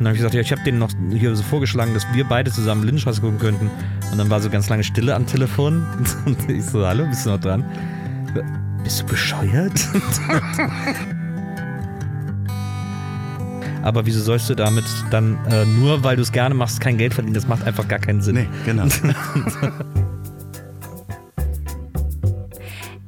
dann habe ich gesagt, ja, ich habe denen noch hier so vorgeschlagen, dass wir beide zusammen Lindenstraße gucken könnten. Und dann war so ganz lange Stille am Telefon. Und ich so, hallo, bist du noch dran? Bist du bescheuert? Aber wieso sollst du damit dann äh, nur, weil du es gerne machst, kein Geld verdienen? Das macht einfach gar keinen Sinn. Nee, genau.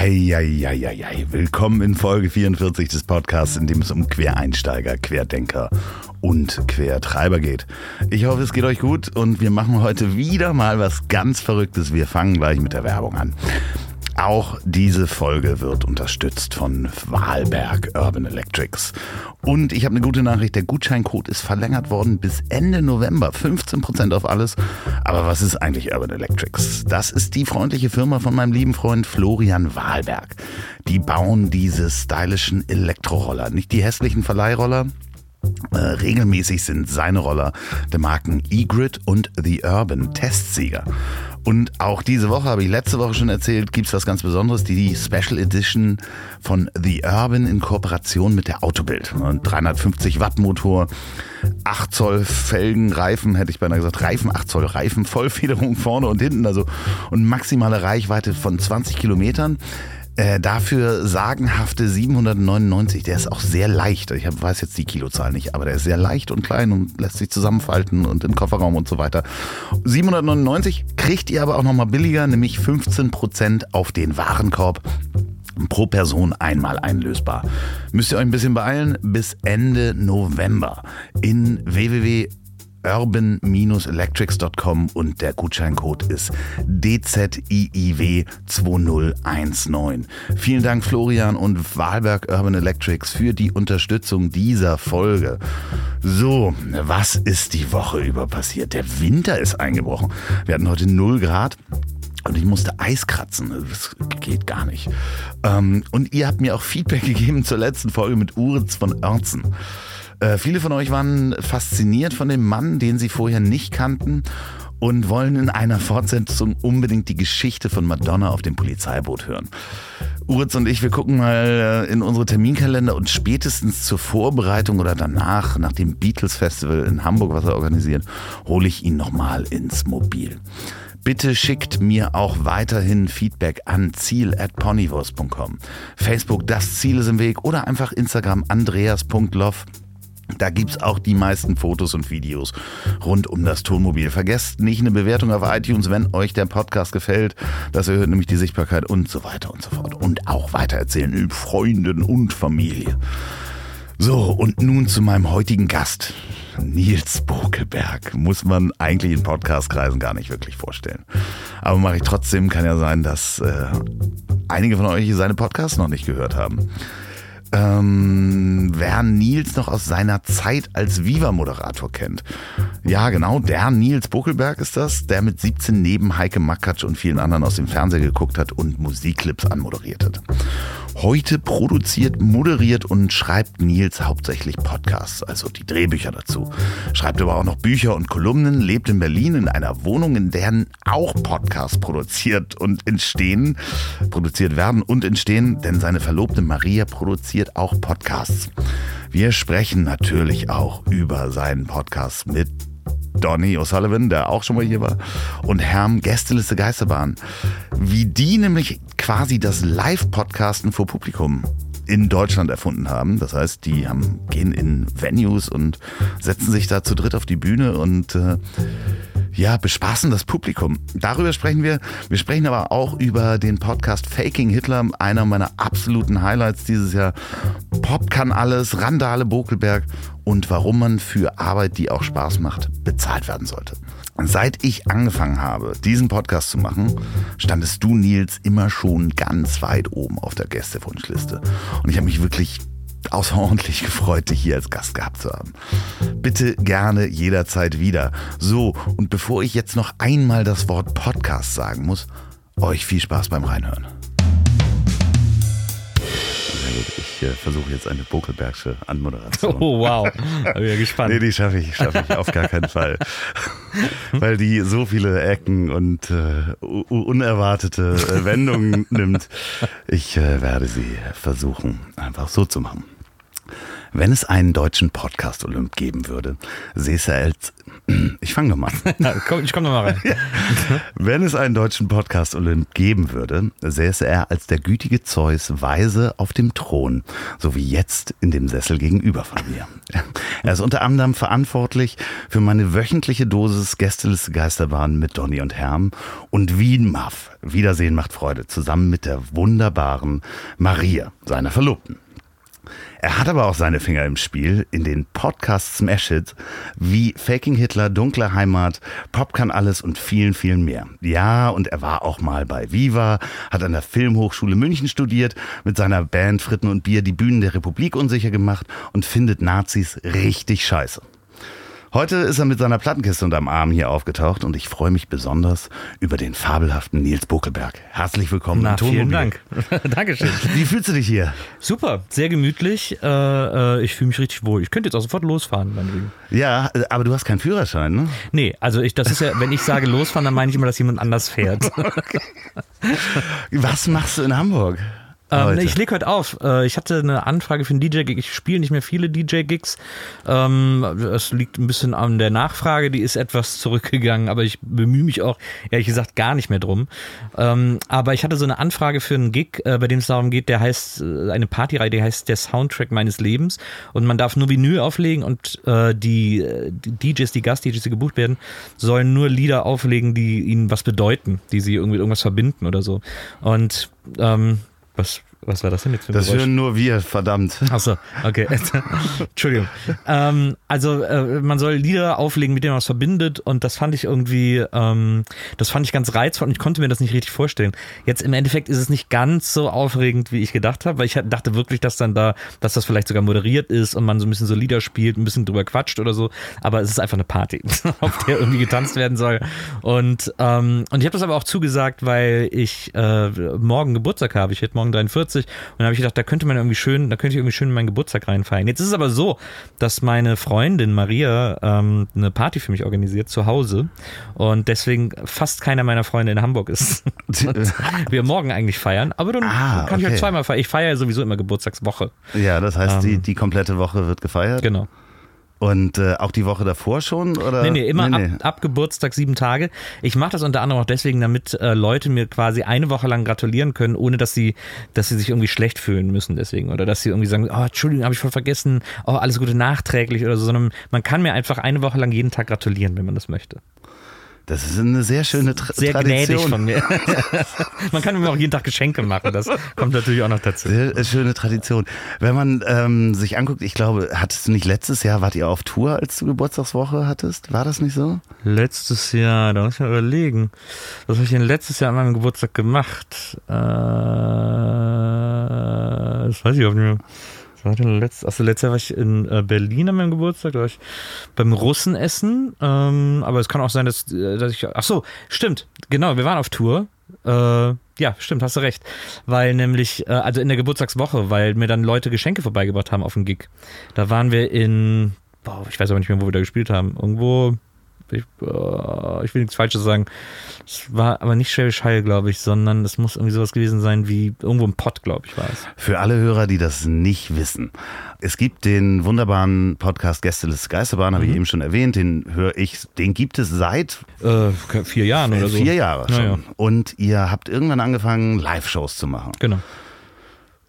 Eieieiei. Willkommen in Folge 44 des Podcasts, in dem es um Quereinsteiger, Querdenker und Quertreiber geht. Ich hoffe, es geht euch gut und wir machen heute wieder mal was ganz Verrücktes. Wir fangen gleich mit der Werbung an. Auch diese Folge wird unterstützt von Wahlberg Urban Electrics. Und ich habe eine gute Nachricht, der Gutscheincode ist verlängert worden bis Ende November. 15% auf alles. Aber was ist eigentlich Urban Electrics? Das ist die freundliche Firma von meinem lieben Freund Florian Wahlberg. Die bauen diese stylischen Elektroroller, nicht die hässlichen Verleihroller, äh, regelmäßig sind seine Roller der Marken E-Grid und The Urban Testsieger. Und auch diese Woche, habe ich letzte Woche schon erzählt, gibt es was ganz Besonderes, die Special Edition von The Urban in Kooperation mit der Autobild. 350 Watt Motor, 8 Zoll Felgen, Reifen, hätte ich beinahe gesagt, Reifen, 8 Zoll Reifen, Vollfederung vorne und hinten, also und maximale Reichweite von 20 Kilometern. Äh, dafür sagenhafte 799. Der ist auch sehr leicht. Ich hab, weiß jetzt die Kilozahl nicht, aber der ist sehr leicht und klein und lässt sich zusammenfalten und im Kofferraum und so weiter. 799 kriegt ihr aber auch nochmal billiger, nämlich 15% auf den Warenkorb pro Person einmal einlösbar. Müsst ihr euch ein bisschen beeilen bis Ende November in www urban-electrics.com und der Gutscheincode ist DZIIW2019. Vielen Dank Florian und Wahlberg Urban Electrics für die Unterstützung dieser Folge. So, was ist die Woche über passiert? Der Winter ist eingebrochen. Wir hatten heute 0 Grad. Und ich musste Eis kratzen. Das geht gar nicht. Ähm, und ihr habt mir auch Feedback gegeben zur letzten Folge mit Uritz von Oertzen. Äh, viele von euch waren fasziniert von dem Mann, den sie vorher nicht kannten und wollen in einer Fortsetzung unbedingt die Geschichte von Madonna auf dem Polizeiboot hören. Uritz und ich, wir gucken mal äh, in unsere Terminkalender und spätestens zur Vorbereitung oder danach, nach dem Beatles Festival in Hamburg, was er organisiert, hole ich ihn nochmal ins Mobil. Bitte schickt mir auch weiterhin Feedback an ziel at ponywurst.com. Facebook, das Ziel ist im Weg oder einfach Instagram andreas.love. Da gibt es auch die meisten Fotos und Videos rund um das Tonmobil. Vergesst nicht eine Bewertung auf iTunes, wenn euch der Podcast gefällt. Das erhöht nämlich die Sichtbarkeit und so weiter und so fort. Und auch weitererzählen in Freunden und Familie. So, und nun zu meinem heutigen Gast. Nils Bokelberg muss man eigentlich in Podcastkreisen gar nicht wirklich vorstellen. Aber mache ich trotzdem, kann ja sein, dass äh, einige von euch seine Podcasts noch nicht gehört haben. Ähm, wer Nils noch aus seiner Zeit als Viva-Moderator kennt. Ja, genau, der Nils Buckelberg ist das, der mit 17 neben Heike Makatsch und vielen anderen aus dem Fernsehen geguckt hat und Musikclips anmoderiert hat. Heute produziert, moderiert und schreibt Nils hauptsächlich Podcasts, also die Drehbücher dazu. Schreibt aber auch noch Bücher und Kolumnen, lebt in Berlin in einer Wohnung, in der auch Podcasts produziert und entstehen, produziert werden und entstehen, denn seine Verlobte Maria produziert auch Podcasts. Wir sprechen natürlich auch über seinen Podcast mit Donny O'Sullivan, der auch schon mal hier war, und Herm Gästeliste Geisterbahn. Wie die nämlich quasi das Live-Podcasten vor Publikum in Deutschland erfunden haben. Das heißt, die haben, gehen in Venues und setzen sich da zu dritt auf die Bühne und äh, ja, bespaßen das Publikum. Darüber sprechen wir. Wir sprechen aber auch über den Podcast Faking Hitler, einer meiner absoluten Highlights dieses Jahr. Pop kann alles, Randale Bokelberg und warum man für Arbeit, die auch Spaß macht, bezahlt werden sollte. Seit ich angefangen habe, diesen Podcast zu machen, standest du, Nils, immer schon ganz weit oben auf der Gästewunschliste. Und ich habe mich wirklich außerordentlich gefreut, dich hier als Gast gehabt zu haben. Bitte gerne jederzeit wieder. So, und bevor ich jetzt noch einmal das Wort Podcast sagen muss, euch viel Spaß beim Reinhören. Sehr gut, ich äh, versuche jetzt eine Bokelbergsche Anmoderation. Oh, wow. Bin ja gespannt. Nee, die schaffe ich, schaffe ich auf gar keinen Fall. Weil die so viele Ecken und äh, unerwartete äh, Wendungen nimmt. Ich äh, werde sie versuchen, einfach so zu machen. Wenn es einen deutschen Podcast-Olymp geben würde, säße er als. Ich fange nochmal an. Ja, komm, ich komme nochmal rein. Wenn es einen deutschen Podcast-Olymp geben würde, säße er als der gütige Zeus weise auf dem Thron, so wie jetzt in dem Sessel gegenüber von mir. Er ist unter anderem verantwortlich für meine wöchentliche Dosis Gästeliste Geisterbahn mit Donny und Herm und Wien Muff. Wiedersehen macht Freude, zusammen mit der wunderbaren Maria, seiner Verlobten. Er hat aber auch seine Finger im Spiel in den Podcast Smash Hits wie Faking Hitler, Dunkle Heimat, Pop kann alles und vielen, vielen mehr. Ja, und er war auch mal bei Viva, hat an der Filmhochschule München studiert, mit seiner Band Fritten und Bier die Bühnen der Republik unsicher gemacht und findet Nazis richtig scheiße. Heute ist er mit seiner Plattenkiste unterm Arm hier aufgetaucht und ich freue mich besonders über den fabelhaften Nils Buckelberg. Herzlich willkommen Na, vielen Dank. Dankeschön. Wie fühlst du dich hier? Super, sehr gemütlich. Äh, äh, ich fühle mich richtig wohl. Ich könnte jetzt auch sofort losfahren. meinetwegen. Ja, äh, aber du hast keinen Führerschein, ne? Nee, also ich, das ist ja, wenn ich sage losfahren, dann meine ich immer, dass jemand anders fährt. Was machst du in Hamburg? Ähm, ich lege heute auf. Äh, ich hatte eine Anfrage für einen DJ-Gig. Ich spiele nicht mehr viele DJ-Gigs. Ähm, es liegt ein bisschen an der Nachfrage. Die ist etwas zurückgegangen, aber ich bemühe mich auch, ehrlich gesagt, gar nicht mehr drum. Ähm, aber ich hatte so eine Anfrage für einen Gig, äh, bei dem es darum geht, der heißt, äh, eine Partyreihe, die heißt der Soundtrack meines Lebens. Und man darf nur Vinyl auflegen und die, die DJs, die Gast-DJs, die gebucht werden, sollen nur Lieder auflegen, die ihnen was bedeuten, die sie irgendwie irgendwas verbinden oder so. Und ähm, was, was war das denn jetzt für ein Das Geräusch? hören nur wir, verdammt. Achso, okay. Entschuldigung. Ähm, also äh, man soll Lieder auflegen, mit denen man was verbindet und das fand ich irgendwie, ähm, das fand ich ganz reizvoll und ich konnte mir das nicht richtig vorstellen. Jetzt im Endeffekt ist es nicht ganz so aufregend, wie ich gedacht habe, weil ich dachte wirklich, dass dann da, dass das vielleicht sogar moderiert ist und man so ein bisschen so Lieder spielt, ein bisschen drüber quatscht oder so, aber es ist einfach eine Party, auf der irgendwie getanzt werden soll. Und, ähm, und ich habe das aber auch zugesagt, weil ich äh, morgen Geburtstag habe. Ich werde morgen 43 und dann habe ich gedacht, da könnte man irgendwie schön, da könnte ich irgendwie schön in meinen Geburtstag reinfeiern. Jetzt ist es aber so, dass meine Freundin Maria ähm, eine Party für mich organisiert zu Hause und deswegen fast keiner meiner Freunde in Hamburg ist. Und wir morgen eigentlich feiern, aber dann Ah, kann ich okay. halt zweimal feiern. Ich feiere ja sowieso immer Geburtstagswoche. Ja, das heißt, die, Ähm. die komplette Woche wird gefeiert. Genau. Und äh, auch die Woche davor schon? Oder? Nee, nee, immer nee, nee. Ab, ab Geburtstag sieben Tage. Ich mache das unter anderem auch deswegen, damit äh, Leute mir quasi eine Woche lang gratulieren können, ohne dass sie, dass sie sich irgendwie schlecht fühlen müssen deswegen. Oder dass sie irgendwie sagen, oh, Entschuldigung, habe ich voll vergessen, oh, alles Gute nachträglich oder so, sondern man kann mir einfach eine Woche lang jeden Tag gratulieren, wenn man das möchte. Das ist eine sehr schöne Tra Sehr Tradition. gnädig von mir. man kann mir auch jeden Tag Geschenke machen, das kommt natürlich auch noch dazu. Sehr äh, schöne Tradition. Wenn man ähm, sich anguckt, ich glaube, hattest du nicht letztes Jahr, wart ihr auf Tour, als du Geburtstagswoche hattest? War das nicht so? Letztes Jahr, da muss ich mal überlegen. Was habe ich denn letztes Jahr an meinem Geburtstag gemacht? Äh, das weiß ich auch nicht mehr. War denn letzt, achso, letztes Jahr war ich in äh, Berlin an meinem Geburtstag, war ich beim Russen essen. Ähm, aber es kann auch sein, dass, äh, dass ich. Ach so, stimmt, genau, wir waren auf Tour. Äh, ja, stimmt, hast du recht. Weil nämlich, äh, also in der Geburtstagswoche, weil mir dann Leute Geschenke vorbeigebracht haben auf dem Gig. Da waren wir in, boah, ich weiß aber nicht mehr, wo wir da gespielt haben. Irgendwo, ich, äh, ich will nichts Falsches sagen. Es war aber nicht Schwäbisch Hall, glaube ich, sondern es muss irgendwie sowas gewesen sein wie irgendwo im Pott, glaube ich, war es. Für alle Hörer, die das nicht wissen. Es gibt den wunderbaren Podcast Gästeliste Geisterbahn, Mhm. habe ich eben schon erwähnt. Den höre ich, den gibt es seit Äh, vier Jahren oder so. vier Jahren schon. Ja, ja. Und ihr habt irgendwann angefangen, Live-Shows zu machen. Genau.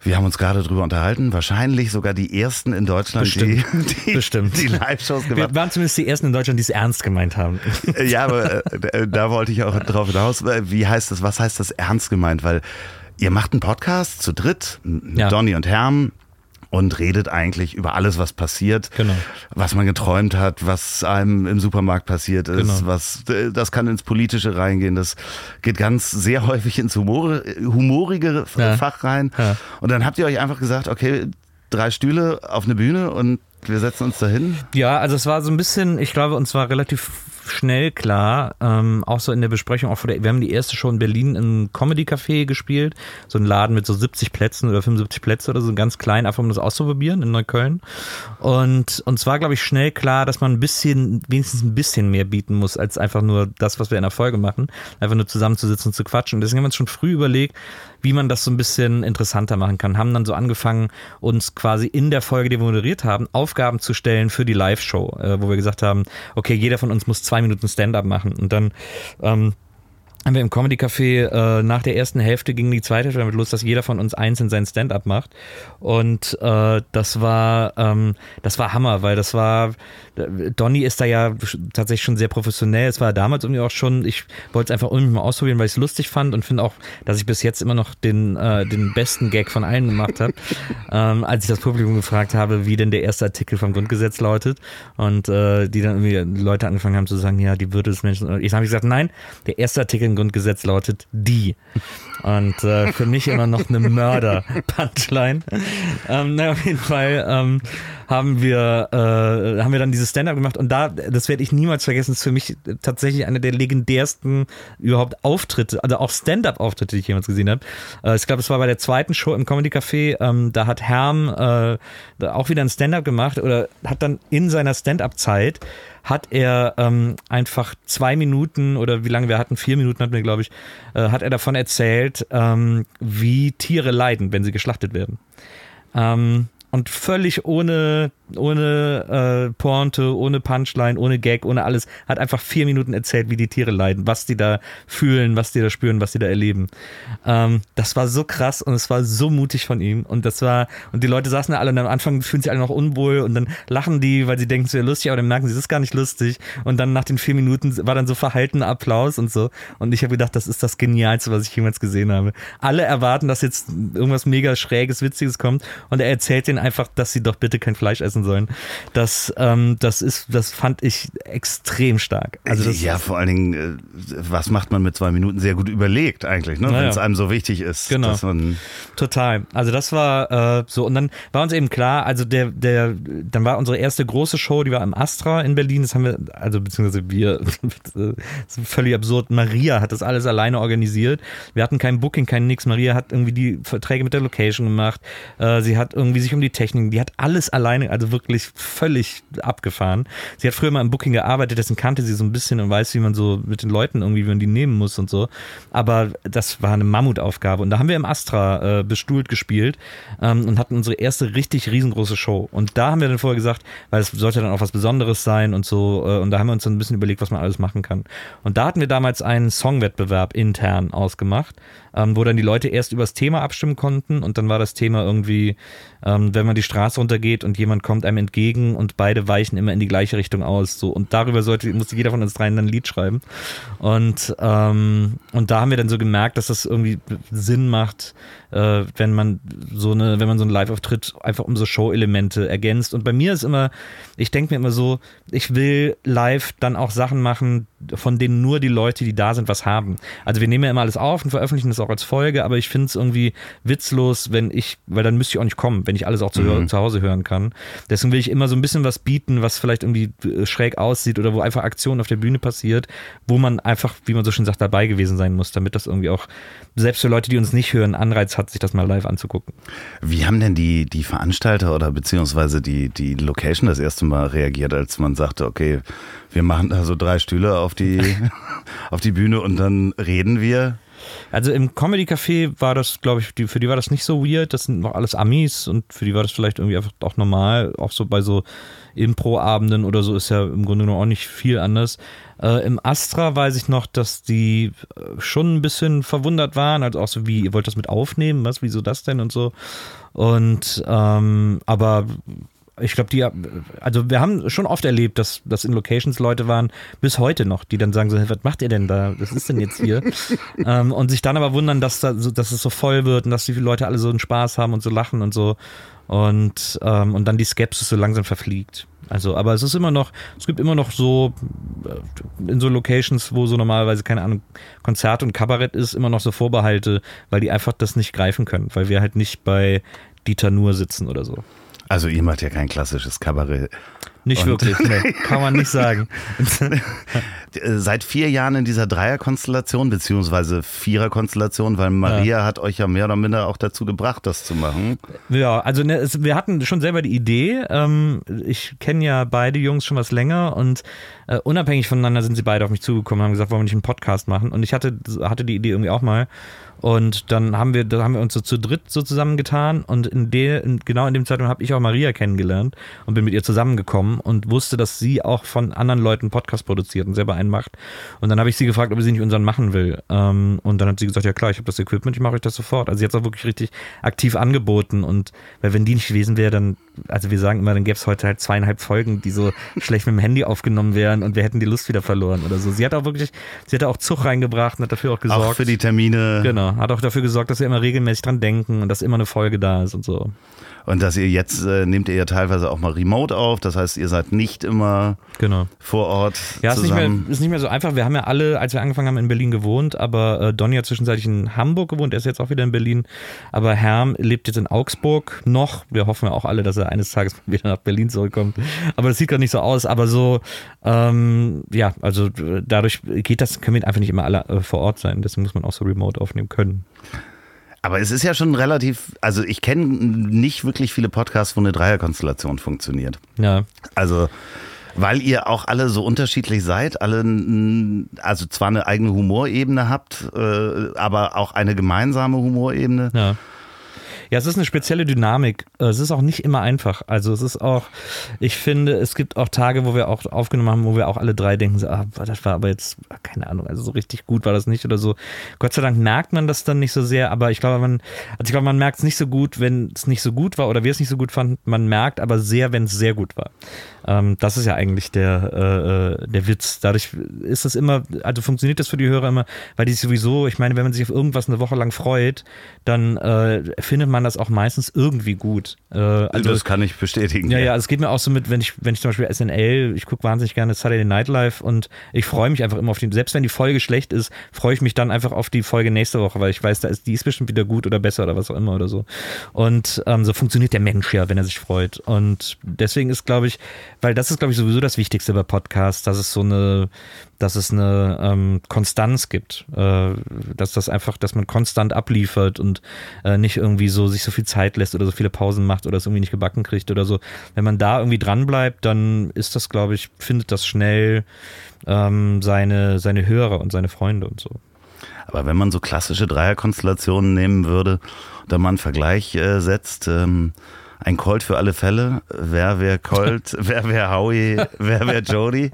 Wir haben uns gerade drüber unterhalten. Wahrscheinlich sogar die ersten in Deutschland, Bestimmt. die, die, Bestimmt. die Live-Shows gemacht Wir waren zumindest die ersten in Deutschland, die es ernst gemeint haben. haben. Ja, aber äh, da wollte ich auch drauf hinaus. Wie heißt das? Was heißt das ernst gemeint? Weil ihr macht einen Podcast zu dritt, Ja. Donny und Herm. Und redet eigentlich über alles, was passiert, Genau. was man geträumt hat, was einem im Supermarkt passiert ist, Genau. was äh, das kann ins Politische reingehen, das geht ganz sehr häufig ins Humor, humorige Ja. Fach rein. Ja. Und dann habt ihr euch einfach gesagt, okay, drei Stühle auf eine Bühne und wir setzen uns dahin. Ja, also es war so ein bisschen, ich glaube, uns war relativ schnell klar, ähm, auch so in der Besprechung, auch vor der, wir haben die erste Show in Berlin im Comedy Café gespielt, so ein Laden mit so 70 Plätzen oder 75 Plätze oder so, ganz klein, einfach um das auszuprobieren in Neukölln. Und uns war, glaube ich, schnell klar, dass man ein bisschen, wenigstens ein bisschen mehr bieten muss, als einfach nur das, was wir in der Folge machen, einfach nur zusammenzusitzen und zu quatschen. Und deswegen haben wir uns schon früh überlegt, wie man das so ein bisschen interessanter machen kann. Haben dann so angefangen, uns quasi in der Folge, die wir moderiert haben, Aufgaben zu stellen für die Live-Show, äh, wo wir gesagt haben, okay, jeder von uns muss zwei Minuten Stand-up machen. Und dann ähm, haben wir im Comedy Café äh, nach der ersten Hälfte ging die zweite Hälfte damit los, dass jeder von uns einzeln sein Stand-up macht und äh, das war ähm, das war Hammer, weil das war Donny ist da ja tatsächlich schon sehr professionell. Es war damals irgendwie auch schon. Ich wollte es einfach irgendwie mal ausprobieren, weil ich es lustig fand und finde auch, dass ich bis jetzt immer noch den äh, den besten Gag von allen gemacht habe, ähm, als ich das Publikum gefragt habe, wie denn der erste Artikel vom Grundgesetz lautet und äh, die dann irgendwie Leute angefangen haben zu sagen, ja die Würde des Menschen. Ich habe gesagt, nein, der erste Artikel Grundgesetz lautet die. Und äh, für mich immer noch eine Mörder-Punchline. Ähm, na, auf jeden Fall ähm, haben wir, äh, haben wir dann dieses Stand-up gemacht und da, das werde ich niemals vergessen, ist für mich tatsächlich einer der legendärsten überhaupt Auftritte, also auch Stand-up-Auftritte, die ich jemals gesehen habe. Äh, ich glaube, es war bei der zweiten Show im Comedy Café, ähm, da hat Herm äh, auch wieder ein Stand-up gemacht oder hat dann in seiner Stand-up-Zeit hat er ähm, einfach zwei Minuten oder wie lange wir hatten, vier Minuten hatten wir, glaube ich, äh, hat er davon erzählt, ähm, wie Tiere leiden, wenn sie geschlachtet werden. Ähm, und völlig ohne ohne äh, Pointe, ohne Punchline, ohne Gag, ohne alles, hat einfach vier Minuten erzählt, wie die Tiere leiden, was die da fühlen, was die da spüren, was die da erleben. Ähm, das war so krass und es war so mutig von ihm. Und das war, und die Leute saßen da alle und am Anfang fühlen sich alle noch unwohl und dann lachen die, weil sie denken, es wäre lustig, aber dann merken sie, es ist gar nicht lustig. Und dann nach den vier Minuten war dann so verhaltener Applaus und so. Und ich habe gedacht, das ist das Genialste, was ich jemals gesehen habe. Alle erwarten, dass jetzt irgendwas mega Schräges, Witziges kommt. Und er erzählt denen einfach, dass sie doch bitte kein Fleisch essen sollen. Das, ähm, das ist, das fand ich extrem stark. Also das ja, vor allen Dingen, äh, was macht man mit zwei Minuten sehr gut überlegt eigentlich, ne? wenn es einem so wichtig ist. Genau. Total. Also das war äh, so und dann war uns eben klar, also der, der, dann war unsere erste große Show, die war im Astra in Berlin. Das haben wir, also beziehungsweise wir, völlig absurd. Maria hat das alles alleine organisiert. Wir hatten kein Booking, kein nix. Maria hat irgendwie die Verträge mit der Location gemacht. Äh, sie hat irgendwie sich um die Technik, die hat alles alleine, also wirklich völlig abgefahren. Sie hat früher mal im Booking gearbeitet, dessen kannte sie so ein bisschen und weiß, wie man so mit den Leuten irgendwie, wie man die nehmen muss und so. Aber das war eine Mammutaufgabe. Und da haben wir im Astra äh, bestuhlt gespielt ähm, und hatten unsere erste richtig riesengroße Show. Und da haben wir dann vorher gesagt, weil es sollte dann auch was Besonderes sein und so. Äh, und da haben wir uns dann ein bisschen überlegt, was man alles machen kann. Und da hatten wir damals einen Songwettbewerb intern ausgemacht ähm, wo dann die Leute erst über das Thema abstimmen konnten und dann war das Thema irgendwie, ähm, wenn man die Straße runtergeht und jemand kommt einem entgegen und beide weichen immer in die gleiche Richtung aus. So und darüber sollte musste jeder von uns dreien dann ein Lied schreiben und ähm, und da haben wir dann so gemerkt, dass das irgendwie Sinn macht, äh, wenn man so eine, wenn man so einen Live-Auftritt einfach um so Show-Elemente ergänzt. Und bei mir ist immer, ich denke mir immer so, ich will live dann auch Sachen machen, von denen nur die Leute, die da sind, was haben. Also wir nehmen ja immer alles auf und veröffentlichen das auch als Folge, aber ich finde es irgendwie witzlos, wenn ich, weil dann müsste ich auch nicht kommen, wenn ich alles auch zu, mhm. zu Hause hören kann. Deswegen will ich immer so ein bisschen was bieten, was vielleicht irgendwie äh, schräg aussieht oder wo einfach Aktion auf der Bühne passiert, wo man einfach, wie man so schön sagt, dabei gewesen sein muss, damit das irgendwie auch selbst für Leute, die uns nicht hören, Anreiz hat, sich das mal live anzugucken. Wie haben denn die, die Veranstalter oder beziehungsweise die, die Location das erste Mal reagiert, als man sagte, okay, wir machen da so drei Stühle auf die, auf die Bühne und dann reden wir? Also im Comedy Café war das, glaube ich, die, für die war das nicht so weird. Das sind noch alles Amis und für die war das vielleicht irgendwie einfach auch normal. Auch so bei so Impro-Abenden oder so ist ja im Grunde genommen auch nicht viel anders. Äh, Im Astra weiß ich noch, dass die äh, schon ein bisschen verwundert waren, also auch so wie, ihr wollt das mit aufnehmen, was, wieso das denn und so. Und ähm, aber ich glaube, die, also wir haben schon oft erlebt, dass, dass in Locations Leute waren, bis heute noch, die dann sagen so, hey, was macht ihr denn da? Was ist denn jetzt hier? ähm, und sich dann aber wundern, dass, da, so, dass es so voll wird und dass die Leute alle so einen Spaß haben und so lachen und so. Und, ähm, und dann die Skepsis so langsam verfliegt. Also, aber es ist immer noch, es gibt immer noch so, äh, in so Locations, wo so normalerweise, keine Ahnung, Konzert und Kabarett ist, immer noch so Vorbehalte, weil die einfach das nicht greifen können, weil wir halt nicht bei Dieter Nuhr sitzen oder so. Also ihr macht ja kein klassisches Kabarett. Nicht Und- wirklich, nee, kann man nicht sagen. Seit vier Jahren in dieser Dreierkonstellation, beziehungsweise Viererkonstellation, weil Maria hat euch ja mehr oder minder auch dazu gebracht, das zu machen. Ja, also ne, es, wir hatten schon selber die Idee. Ähm, ich kenne ja beide Jungs schon was länger und äh, unabhängig voneinander sind sie beide auf mich zugekommen und haben gesagt, wollen wir nicht einen Podcast machen? Und ich hatte, hatte die Idee irgendwie auch mal. Und dann haben wir, da haben wir uns so zu dritt so zusammengetan und in der, genau in dem Zeitraum habe ich auch Maria kennengelernt und bin mit ihr zusammengekommen und wusste, dass sie auch von anderen Leuten Podcast produziert und selber einen macht. Und dann habe ich sie gefragt, ob sie nicht unseren machen will. Ähm, und dann hat sie gesagt, ja klar, ich habe das Equipment, ich mache euch das sofort. Also sie hat es auch wirklich richtig aktiv angeboten und weil wenn die nicht gewesen wäre, dann, also wir sagen immer, dann gäbe es heute halt zweieinhalb Folgen, die so schlecht mit dem Handy aufgenommen wären und wir hätten die Lust wieder verloren oder so. Sie hat auch wirklich, sie hat auch Zug reingebracht und hat dafür auch gesorgt. Auch für die Termine. Genau, hat auch dafür gesorgt, dass wir immer regelmäßig dran denken und dass immer eine Folge da ist und so. Und dass ihr jetzt, äh, nehmt ihr ja teilweise auch mal remote auf. Das heißt, ihr seid nicht immer Genau. vor Ort Ja, ist nicht, mehr, zusammen. ist nicht mehr so einfach. Wir haben ja alle, als wir angefangen haben, in Berlin gewohnt, aber äh, Donny hat zwischenzeitlich in Hamburg gewohnt, er ist jetzt auch wieder in Berlin. Aber Herm lebt jetzt in Augsburg noch. Wir hoffen ja auch alle, dass er eines Tages wieder nach Berlin zurückkommt. Aber das sieht gerade nicht so aus. Aber so, ähm, ja, also äh, dadurch geht das, können wir einfach nicht immer alle äh, vor Ort sein. Deswegen muss man auch so remote aufnehmen können. Aber es ist ja schon relativ, also ich kenne nicht wirklich viele Podcasts, wo eine Dreierkonstellation funktioniert. Ja, Also, weil ihr auch alle so unterschiedlich seid, alle, also zwar eine eigene Humorebene habt, äh, aber auch eine gemeinsame Humorebene. Ja. Ja, es ist eine spezielle Dynamik. Es ist auch nicht immer einfach. Also es ist auch, ich finde, es gibt auch Tage, wo wir auch aufgenommen haben, wo wir auch alle drei denken, so, ah, das war aber jetzt, keine Ahnung, also so richtig gut war das nicht oder so. Gott sei Dank merkt man das dann nicht so sehr, aber ich glaube, man, also ich glaube, man merkt es nicht so gut, wenn es nicht so gut war oder wir es nicht so gut fanden. Man merkt aber sehr, wenn es sehr gut war. Ähm, das ist ja eigentlich der, äh, äh, der Witz. Dadurch ist das immer, also funktioniert das für die Hörer immer, weil die sowieso, ich meine, wenn man sich auf irgendwas eine Woche lang freut, dann äh, findet man das auch meistens irgendwie gut. Äh, also das kann ich bestätigen. ja, ja, es geht mir auch so mit, wenn ich, wenn ich zum Beispiel SNL, ich gucke wahnsinnig gerne Saturday Night Live und ich freue mich einfach immer auf die, selbst wenn die Folge schlecht ist, freue ich mich dann einfach auf die Folge nächste Woche, weil ich weiß, da ist, die ist bestimmt wieder gut oder besser oder was auch immer oder so. Und ähm, so funktioniert der Mensch ja, wenn er sich freut. Und deswegen ist, glaube ich, weil das ist, glaube ich, sowieso das Wichtigste bei Podcasts, dass es so eine, dass es eine ähm, Konstanz gibt, äh, dass das einfach, dass man konstant abliefert und äh, nicht irgendwie so sich so viel Zeit lässt oder so viele Pausen macht oder es irgendwie nicht gebacken kriegt oder so. Wenn man da irgendwie dran bleibt, dann ist das, glaube ich, findet das schnell ähm, seine, seine Hörer und seine Freunde und so. Aber wenn man so klassische Dreierkonstellationen nehmen würde, da man einen Vergleich äh, setzt, ähm, ein Colt für alle Fälle, wer wäre Colt, wer wäre Howie, wer wäre Jody?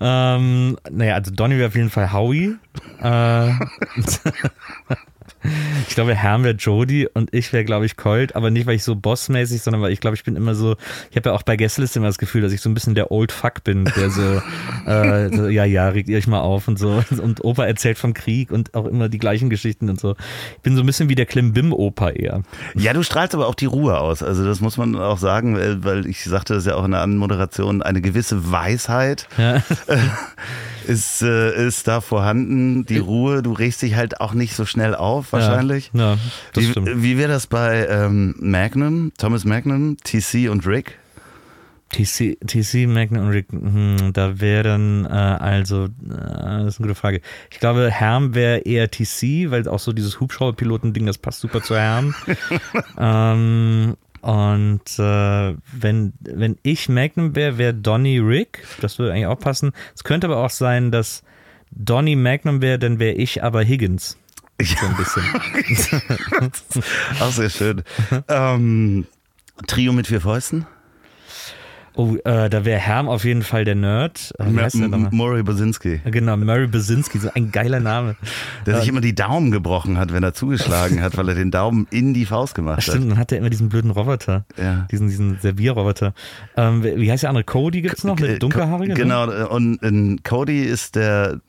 Ähm, naja, also Donny wäre auf jeden Fall Howie. Äh, ich glaube, Herm wäre Jody und ich wäre, glaube ich, Colt, aber nicht, weil ich so bossmäßig, sondern weil ich glaube, ich bin immer so, ich habe ja auch bei Gästeliste immer das Gefühl, dass ich so ein bisschen der Old Fuck bin, der so, äh, so ja, ja, regt ihr euch mal auf und so. Und Opa erzählt vom Krieg und auch immer die gleichen Geschichten und so. Ich bin so ein bisschen wie der Klimbim-Opa eher. Ja, du strahlst aber auch die Ruhe aus. Also das muss man auch sagen, weil, ich sagte das ja auch in der Anmoderation, eine gewisse Weisheit Ja. ist, äh, ist da vorhanden. Die Ruhe, du regst dich halt auch nicht so schnell auf wahrscheinlich. Ja, das Wie, stimmt. wie wäre das bei ähm, Magnum, Thomas Magnum, TC und Rick? TC, TC Magnum und Rick, hm, da wäre dann, äh, also, äh, das ist eine gute Frage. Ich glaube, Herm wäre eher TC, weil auch so dieses Hubschrauberpiloten-Ding, das passt super zu Herm. ähm, und äh, wenn, wenn ich Magnum wäre, wäre Donny Rick. Das würde eigentlich auch passen. Es könnte aber auch sein, dass Donny Magnum wäre, dann wäre ich aber Higgins. So ein bisschen. Auch sehr schön. ähm, Trio mit vier Fäusten? Oh, äh, da wäre Herm auf jeden Fall der Nerd. Äh? Maury Bosinski, Genau, Murray Basinski, so ein geiler Name. der sich immer die Daumen gebrochen hat, wenn er zugeschlagen hat, weil er den Daumen in die Faust gemacht Stimmt, hat. dann hat er immer diesen blöden Roboter. Ja. Diesen, diesen Servierroboter. Ähm, wie heißt der andere? Cody gibt's noch? Äh, Mit dunkelhaarigen? Genau, und äh, Cody ist der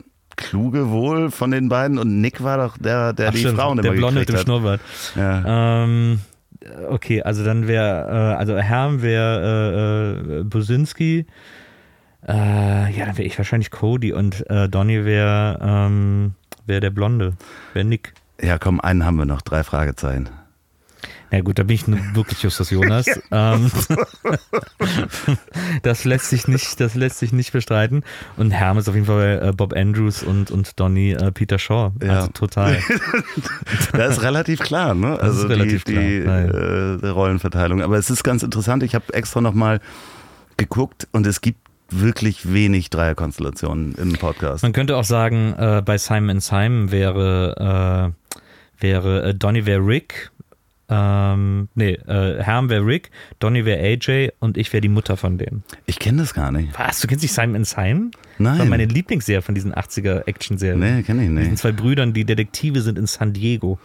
kluge wohl von den beiden und Nick war doch der, der Ach, die stimmt, Frauen der immer Blonde mit dem hat. Schnurrbart. Ja. Ähm, okay, also dann wäre, äh, also Herm wäre äh, äh, Businski. Äh, ja, dann wäre ich wahrscheinlich Cody und äh, Donny wäre ähm, wär der Blonde. Wäre Nick. ja, komm, einen haben wir noch, drei Fragezeichen. Ja gut, da bin ich wirklich Justus Jonas. ähm, das lässt sich nicht, das lässt sich nicht bestreiten. Und Herm ist auf jeden Fall äh, Bob Andrews und, und Donny äh, Peter Shaw. Ja. Also total. Das ist relativ klar, ne? Also relativ die, die äh, Rollenverteilung. Aber es ist ganz interessant. Ich habe extra nochmal geguckt und es gibt wirklich wenig Dreierkonstellationen im Podcast. Man könnte auch sagen, äh, bei Simon Simon wäre, äh, wäre äh, Donny wäre Rick, ähm, nee, äh, Herm wäre Rick, Donny wäre AJ und ich wäre die Mutter von denen. Ich kenne das gar nicht. Was? Du kennst nicht Simon Simon? Das war Nein. meine Lieblingsserie von diesen 80er Action-Serien. Nee, kenne ich nicht. zwei Brüdern, die Detektive sind in San Diego.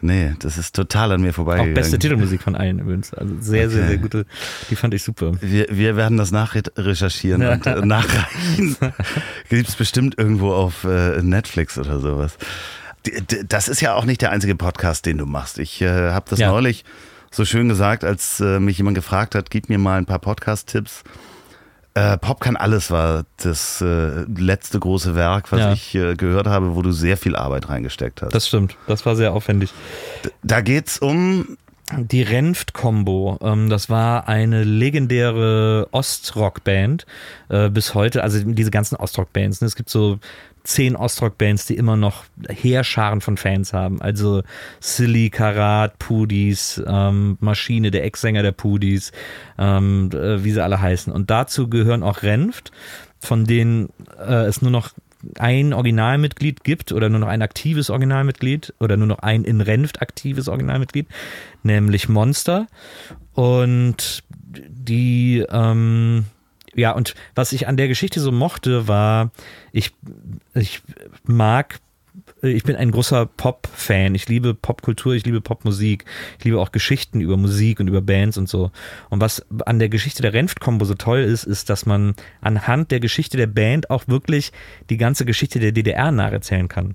Nee, das ist total an mir Auch vorbeigegangen. beste Titelmusik von allen übrigens. Also sehr, sehr, Okay. sehr gute. Die fand ich super. Wir, wir werden das nachrecherchieren und äh, nachreichen. Gibt es bestimmt irgendwo auf äh, Netflix oder sowas. D- d- Das ist ja auch nicht der einzige Podcast, den du machst. Ich äh, habe das Ja. neulich so schön gesagt, als äh, mich jemand gefragt hat, gib mir mal ein paar Podcast-Tipps. Äh, Pop kann alles war das äh, letzte große Werk, was Ja. ich äh, gehört habe, wo du sehr viel Arbeit reingesteckt hast. Das stimmt. Das war sehr aufwendig. da geht's um Die Renft-Kombo, ähm, das war eine legendäre Ostrock-Band äh, bis heute, also diese ganzen Ostrock-Bands. Ne? Es gibt so zehn Ostrock-Bands, die immer noch Heerscharen von Fans haben. Also Silly, Karat, Pudis, ähm, Maschine, der Ex-Sänger der Pudis, ähm, äh, wie sie alle heißen. Und dazu gehören auch Renft, von denen äh, es nur noch ein Originalmitglied gibt oder nur noch ein aktives Originalmitglied oder nur noch ein in Renft aktives Originalmitglied, nämlich Monster. Und die, ähm, ja, und was ich an der Geschichte so mochte, war, ich, ich mag ich bin ein großer Pop-Fan. Ich liebe Popkultur, ich liebe Popmusik. Ich liebe auch Geschichten über Musik und über Bands und so. Und was an der Geschichte der Renft-Kombo so toll ist, ist, dass man anhand der Geschichte der Band auch wirklich die ganze Geschichte der DDR nacherzählen kann.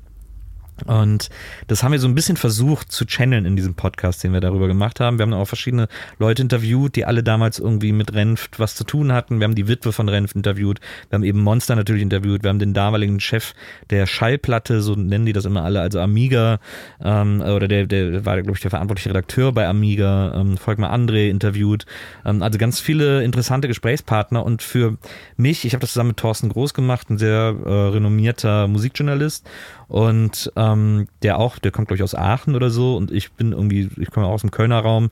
Und das haben wir so ein bisschen versucht zu channeln in diesem Podcast, den wir darüber gemacht haben. Wir haben auch verschiedene Leute interviewt, die alle damals irgendwie mit Renft was zu tun hatten. Wir haben die Witwe von Renft interviewt. Wir haben eben Monster natürlich interviewt. Wir haben den damaligen Chef der Schallplatte, so nennen die das immer alle, also Amiga, ähm, oder der, der war, glaube ich, der verantwortliche Redakteur bei Amiga, ähm, Volkmar André interviewt. Ähm, also ganz viele interessante Gesprächspartner. Und für mich, ich habe das zusammen mit Thorsten Groß gemacht, ein sehr äh, renommierter Musikjournalist und ähm, der auch, der kommt glaube ich aus Aachen oder so und ich bin irgendwie, ich komme aus dem Kölner Raum.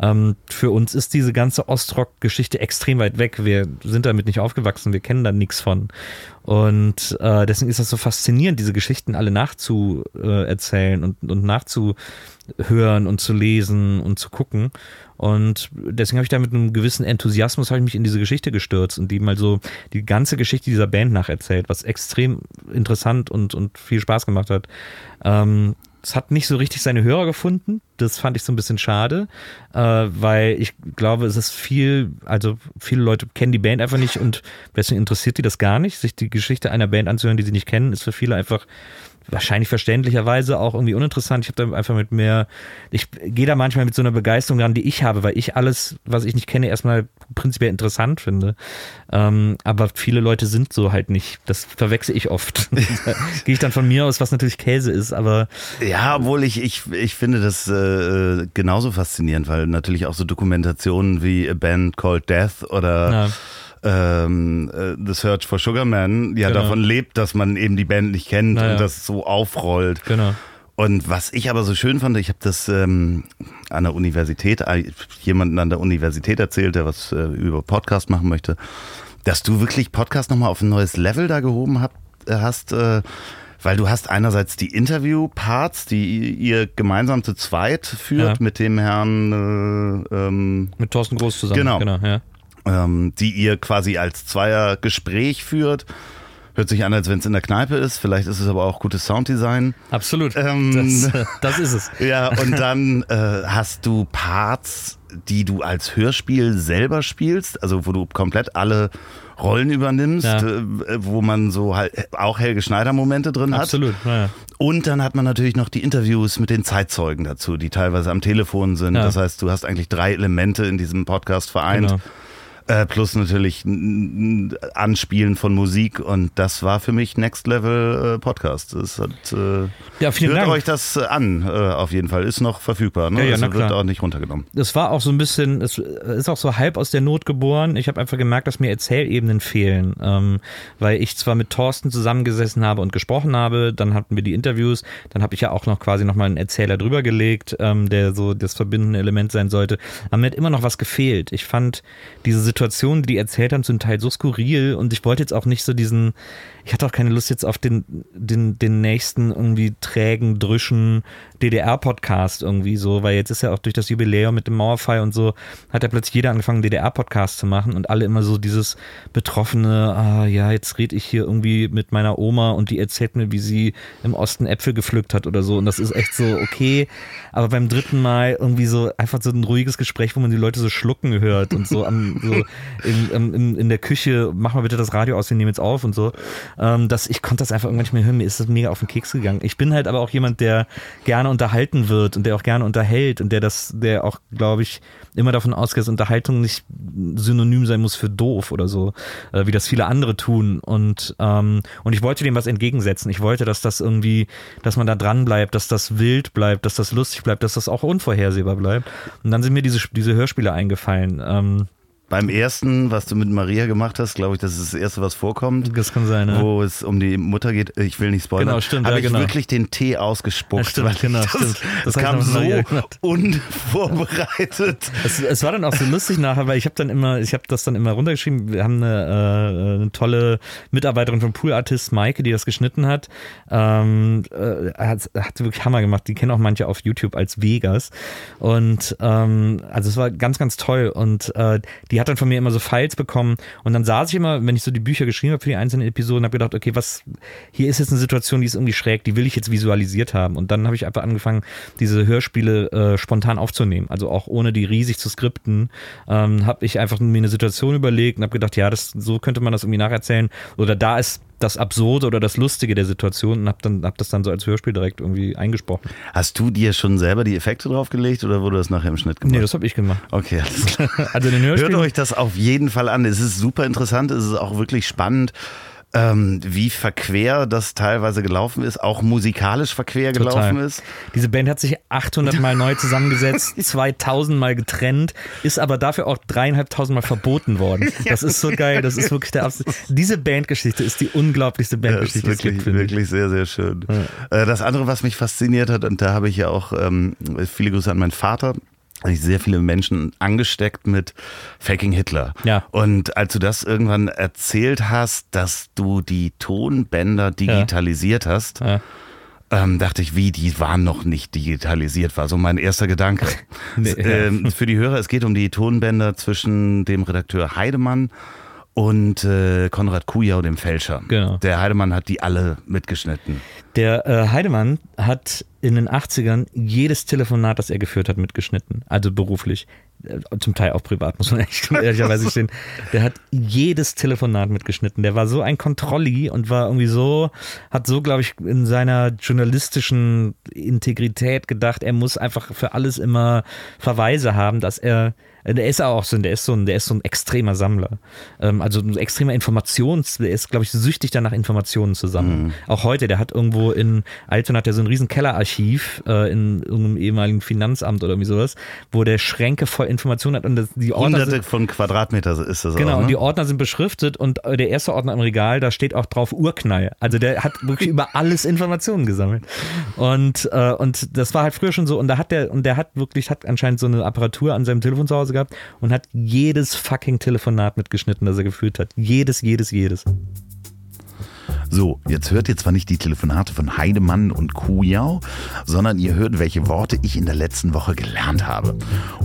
Ähm, für uns ist diese ganze Ostrock-Geschichte extrem weit weg. Wir sind damit nicht aufgewachsen, wir kennen da nichts von. Und äh, deswegen ist das so faszinierend, diese Geschichten alle nachzuerzählen und, und nachzuhören und zu lesen und zu gucken. Und deswegen habe ich da mit einem gewissen Enthusiasmus habe ich mich in diese Geschichte gestürzt und die mal so die ganze Geschichte dieser Band nacherzählt, was extrem interessant und, und viel Spaß gemacht hat. Ähm, es hat nicht so richtig seine Hörer gefunden. Das fand ich so ein bisschen schade, äh, weil ich glaube, es ist viel, also viele Leute kennen die Band einfach nicht und deswegen interessiert die das gar nicht. Sich die Geschichte einer Band anzuhören, die sie nicht kennen, ist für viele einfach wahrscheinlich verständlicherweise auch irgendwie uninteressant. Ich habe da einfach mit mehr, ich gehe da manchmal mit so einer Begeisterung ran, die ich habe, weil ich alles, was ich nicht kenne, erstmal prinzipiell interessant finde. Ähm, aber viele Leute sind so halt nicht. Das verwechsel ich oft. gehe ich dann von mir aus, was natürlich Käse ist, aber Ja, obwohl ich, ich, ich finde das äh, genauso faszinierend, weil natürlich auch so Dokumentationen wie A Band Called Death oder Ja. Ähm, äh, The Search for Sugar Man ja Genau. davon lebt, dass man eben die Band nicht kennt Naja. und das so aufrollt. genau. Und was ich aber so schön fand, ich habe das ähm, an der Universität, äh, jemanden an der Universität erzählt, der was äh, über Podcast machen möchte, dass du wirklich Podcast nochmal auf ein neues Level da gehoben hab, äh, hast, äh, weil du hast einerseits die Interview-Parts, die ihr gemeinsam zu zweit führt Ja. mit dem Herrn, äh, ähm, Mit Thorsten Groß zusammen. Genau. genau ja. Ähm, die ihr quasi als Zweier-Gespräch führt. Hört sich an, als wenn es in der Kneipe ist. Vielleicht ist es aber auch gutes Sounddesign. Absolut. Ähm, das, das ist es. Ja, und dann äh, hast du Parts, die du als Hörspiel selber spielst, also wo du komplett alle Rollen übernimmst, Ja. äh, wo man so halt auch Helge Schneider Momente drin hat. Absolut. Ja. Und dann hat man natürlich noch die Interviews mit den Zeitzeugen dazu, die teilweise am Telefon sind. Ja. Das heißt, du hast eigentlich drei Elemente in diesem Podcast vereint. Genau. Äh, plus natürlich ein Anspielen von Musik und das war für mich Next Level äh, Podcast. Es hat, äh, Ja, vielen hört Dank. euch das äh, an, äh, auf jeden Fall. Ist noch verfügbar, ne? Ja, ja, also wird auch nicht runtergenommen. Das war auch so ein bisschen, es ist auch so halb aus der Not geboren. Ich habe einfach gemerkt, dass mir Erzählebenen fehlen, ähm, weil ich zwar mit Thorsten zusammengesessen habe und gesprochen habe, dann hatten wir die Interviews, dann habe ich ja auch noch quasi nochmal einen Erzähler drüber gelegt, ähm, der so das verbindende Element sein sollte. Aber mir hat immer noch was gefehlt. Ich fand diese Situationen, die die erzählt haben, zum Teil so skurril und ich wollte jetzt auch nicht so diesen, ich hatte auch keine Lust jetzt auf den, den, den nächsten irgendwie trägen, drüschen DDR-Podcast irgendwie so, weil jetzt ist ja auch durch das Jubiläum mit dem Mauerfall und so, hat ja plötzlich jeder angefangen, DDR-Podcast zu machen und alle immer so dieses betroffene, ah ja, jetzt rede ich hier irgendwie mit meiner Oma und die erzählt mir, wie sie im Osten Äpfel gepflückt hat oder so. Und das ist echt so okay, aber beim dritten Mal irgendwie so einfach so ein ruhiges Gespräch, wo man die Leute so schlucken hört und so, am, so in, in, in, der Küche, mach mal bitte das Radio aus, wir nehmen jetzt auf und so, ähm, dass ich konnte das einfach irgendwann nicht mehr hören, mir ist das mega auf den Keks gegangen. Ich bin halt aber auch jemand, der gerne unterhalten wird und der auch gerne unterhält und der das, der auch, glaube ich, immer davon ausgeht, dass Unterhaltung nicht synonym sein muss für doof oder so, äh, wie das viele andere tun. Und, ähm, und ich wollte dem was entgegensetzen. Ich wollte, dass das irgendwie, dass man da dran bleibt, dass das wild bleibt, dass das lustig bleibt, dass das auch unvorhersehbar bleibt. Und dann sind mir diese, diese Hörspiele eingefallen. Ähm, Beim ersten, was du mit Maria gemacht hast, glaube ich, das ist das erste, was vorkommt. das kann sein, ne? Wo es um die Mutter geht, ich will nicht spoilern, Genau, stimmt, habe ja, ich genau. wirklich den Tee ausgespuckt. Ja, stimmt, weil genau, das, stimmt. Das, Das kam so unvorbereitet. Es, es war dann auch so lustig nachher, weil ich habe dann immer, ich habe das dann immer runtergeschrieben. Wir haben eine, äh, eine tolle Mitarbeiterin von Pool Artist, Maike, die das geschnitten hat. Ähm, äh, hat, hat wirklich Hammer gemacht. Die kennen auch manche auf YouTube als Vegas. Und ähm, also es war ganz, ganz toll. Und äh, die hat dann von mir immer so Files bekommen. Und dann saß ich immer, wenn ich so die Bücher geschrieben habe für die einzelnen Episoden, habe gedacht, okay, was hier ist jetzt eine Situation, die ist irgendwie schräg, die will ich jetzt visualisiert haben. Und dann habe ich einfach angefangen, diese Hörspiele äh, spontan aufzunehmen. Also auch ohne die riesig zu skripten, ähm, habe ich einfach mir eine Situation überlegt und habe gedacht, ja, das so könnte man das irgendwie nacherzählen. Oder da ist das Absurde oder das Lustige der Situation und habe dann hab das dann so als Hörspiel direkt irgendwie eingesprochen. Hast du dir schon selber die Effekte draufgelegt oder wurde das nachher im Schnitt gemacht? Nee, das habe ich gemacht. Okay, alles klar. Also den Hört Hörspiel. euch das auf jeden Fall an. Es ist super interessant, es ist auch wirklich spannend, ähm, wie verquer das teilweise gelaufen ist, auch musikalisch verquer gelaufen ist. Diese Band hat sich 800 Mal neu zusammengesetzt, 2000 Mal getrennt, ist aber dafür auch dreieinhalbtausend Mal verboten worden. Das ist so geil, das ist wirklich der Abs Diese Bandgeschichte ist die unglaublichste Das ist Bandgeschichte, die es wirklich, gibt, wirklich sehr, sehr schön. Äh, Das andere, was mich fasziniert hat, und da habe ich ja auch ähm, viele Grüße an meinen Vater, sehr viele Menschen angesteckt mit Faking Hitler. Ja. Und als du das irgendwann erzählt hast, dass du die Tonbänder digitalisiert hast, Ja. ähm, dachte ich, wie, die waren noch nicht digitalisiert, war so mein erster Gedanke. Nee, ähm, für die Hörer, es geht um die Tonbänder zwischen dem Redakteur Heidemann und äh, Konrad Kujau, dem Fälscher. Genau. Der Heidemann hat die alle mitgeschnitten. Der äh, Heidemann hat in den 80ern jedes Telefonat, das er geführt hat, mitgeschnitten. Also beruflich. Äh, Zum Teil auch privat, muss man echt ehrlicherweise stehen. Der hat jedes Telefonat mitgeschnitten. Der war so ein Kontrolli und war irgendwie so, hat so, glaube ich, in seiner journalistischen Integrität gedacht, er muss einfach für alles immer Verweise haben, dass er der ist auch so, der ist so ein, der ist so ein extremer Sammler. Ähm, also ein extremer Informations, der ist, glaube ich, süchtig danach, Informationen zu sammeln. Auch heute, der hat irgendwo in Altona hat er so ein riesen Kellerarchiv äh, in irgendeinem ehemaligen Finanzamt oder irgendwie sowas, wo der Schränke voll Informationen hat und das, die Ordner Hunderte sind, von Quadratmeter ist das Genau, auch. und Ne? die Ordner sind beschriftet und äh, der erste Ordner im Regal, da steht auch drauf Urknall. Also der hat wirklich über alles Informationen gesammelt. Und, äh, und das war halt früher schon so. Und da hat der, und der hat wirklich, hat anscheinend so eine Apparatur an seinem Telefon zu Hause gehabt und hat jedes fucking Telefonat mitgeschnitten, das er geführt hat. Jedes, jedes, jedes. So, jetzt hört ihr zwar nicht die Telefonate von Heidemann und Kujau, sondern ihr hört, welche Worte ich in der letzten Woche gelernt habe.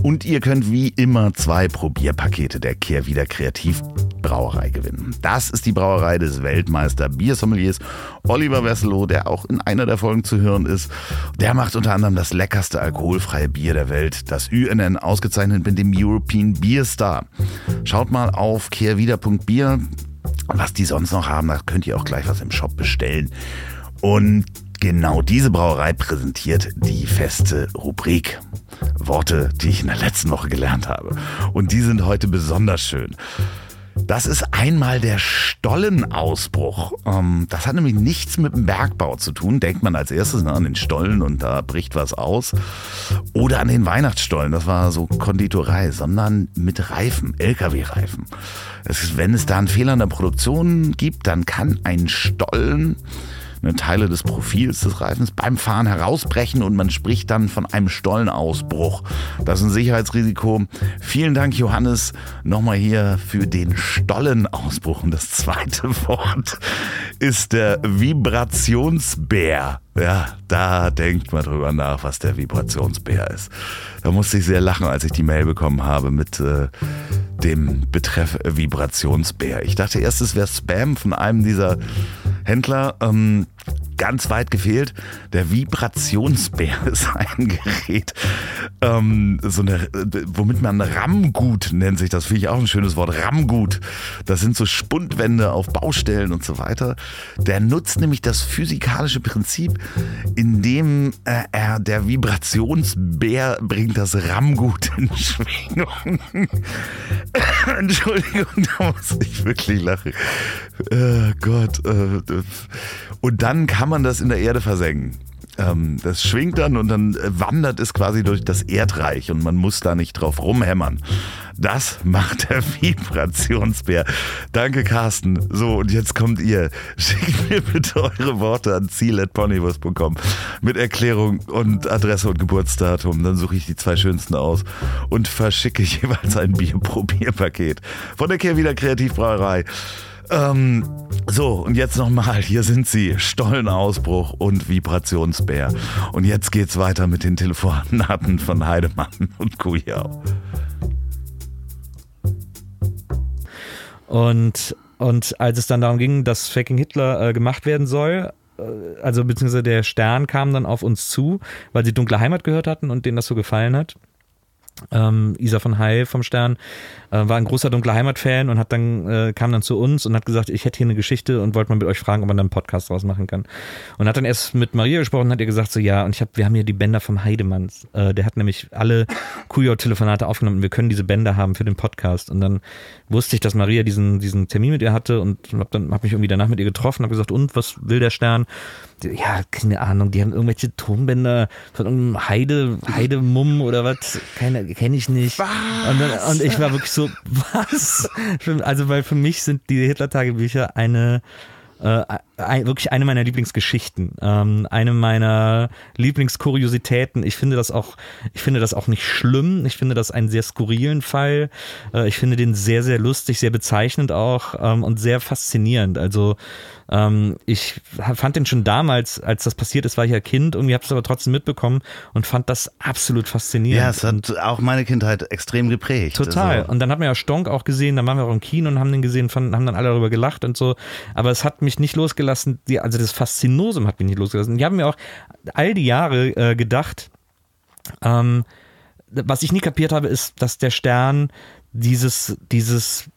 Und ihr könnt wie immer zwei Probierpakete der Kehrwieder Kreativ Brauerei gewinnen. Das ist die Brauerei des Weltmeister Biersommeliers Oliver Wesselow, der auch in einer der Folgen zu hören ist. Der macht unter anderem das leckerste alkoholfreie Bier der Welt, das UNN ausgezeichnet mit dem European Beer Star. Schaut mal auf kehrwieder.bier was die sonst noch haben, da könnt ihr auch gleich was im Shop bestellen. Und genau diese Brauerei präsentiert die feste Rubrik. Worte, die ich in der letzten Woche gelernt habe. Und die sind heute besonders schön. Das ist einmal der Stollenausbruch. Ähm, das hat nämlich nichts mit dem Bergbau zu tun. Denkt man als erstes ne, an den Stollen und da bricht was aus. Oder an den Weihnachtsstollen, das war so Konditorei, sondern mit Reifen, LKW-Reifen. Wenn es da einen Fehler in der Produktion gibt, dann kann ein Stollen Teile des Profils des Reifens beim Fahren herausbrechen und man spricht dann von einem Stollenausbruch. Das ist ein Sicherheitsrisiko. Vielen Dank, Johannes, nochmal hier für den Stollenausbruch. Und das zweite Wort ist der Vibrationsbär. Ja, da denkt man drüber nach, was der Vibrationsbär ist. Da musste ich sehr lachen, als ich die Mail bekommen habe mit äh, dem Betreff Vibrationsbär. Ich dachte erst, es wäre Spam von einem dieser Händler. Ähm, ganz weit gefehlt. Der Vibrationsbär ist ein Gerät, ähm, so eine, womit man Rammgut nennt sich das, finde ich auch ein schönes Wort. Rammgut. Das sind so Spundwände auf Baustellen und so weiter. Der nutzt nämlich das physikalische Prinzip, indem äh, er der Vibrationsbär bringt das Rammgut in Schwingung. Entschuldigung, da muss ich wirklich lachen. Äh, Gott. Äh, und dann kann man das in der Erde versenken. Ähm, das schwingt dann und dann wandert es quasi durch das Erdreich und man muss da nicht drauf rumhämmern. Das macht der Vibrationsbär. Danke, Carsten. So, und jetzt kommt ihr. Schickt mir bitte eure Worte an ziel.ponywurst.com mit Erklärung und Adresse und Geburtsdatum. Dann suche ich die zwei schönsten aus und verschicke jeweils ein Bierprobierpaket von der Kehrwieder Kreativbrauerei. Ähm, so, und jetzt nochmal, hier sind sie, Stollenausbruch und Vibrationsbär. Und jetzt geht's weiter mit den Telefonaten von Heidemann und Kujau. Und, und als es dann darum ging, dass Faking Hitler äh, gemacht werden soll, äh, also beziehungsweise der Stern kam dann auf uns zu, weil sie Dunkle Heimat gehört hatten und denen das so gefallen hat. Ähm, Isa von Hai vom Stern äh, war ein großer dunkler Heimat-Fan und hat dann, äh, kam dann zu uns und hat gesagt, ich hätte hier eine Geschichte und wollte mal mit euch fragen, ob man da einen Podcast draus machen kann. Und hat dann erst mit Maria gesprochen und hat ihr gesagt, so ja, und ich habe, wir haben hier die Bänder vom Heidemanns. Äh, der hat nämlich alle Kujo-Telefonate aufgenommen und wir können diese Bänder haben für den Podcast. Und dann wusste ich, dass Maria diesen, diesen Termin mit ihr hatte und hab dann hab mich irgendwie danach mit ihr getroffen, habe gesagt, und was will der Stern? Ja, keine Ahnung, die haben irgendwelche Tonbänder von irgendeinem Heide, Heidemumm oder was, keine, kenne ich nicht. Was? Und, dann, und ich war wirklich so, was? Also, weil für mich sind die Hitler-Tagebücher eine äh, ein, wirklich eine meiner Lieblingsgeschichten, ähm, eine meiner Lieblingskuriositäten. Ich finde das auch, ich finde das auch nicht schlimm. Ich finde das einen sehr skurrilen Fall. Äh, ich finde den sehr, sehr lustig, sehr bezeichnend auch ähm, und sehr faszinierend. Also ähm, ich fand den schon damals, als das passiert ist, war ich ja Kind und ich habe es aber trotzdem mitbekommen und fand das absolut faszinierend. Ja, es hat auch meine Kindheit extrem geprägt. Total. Also. Und dann hat man ja Stonk auch gesehen, dann waren wir auch im Kino und haben den gesehen, fanden, haben dann alle darüber gelacht und so. Aber es hat mich nicht losgelassen, die, also das Faszinosum hat mich nicht losgelassen. Die haben mir auch all die Jahre äh, gedacht, ähm, was ich nie kapiert habe, ist, dass der Stern dieses, dieses,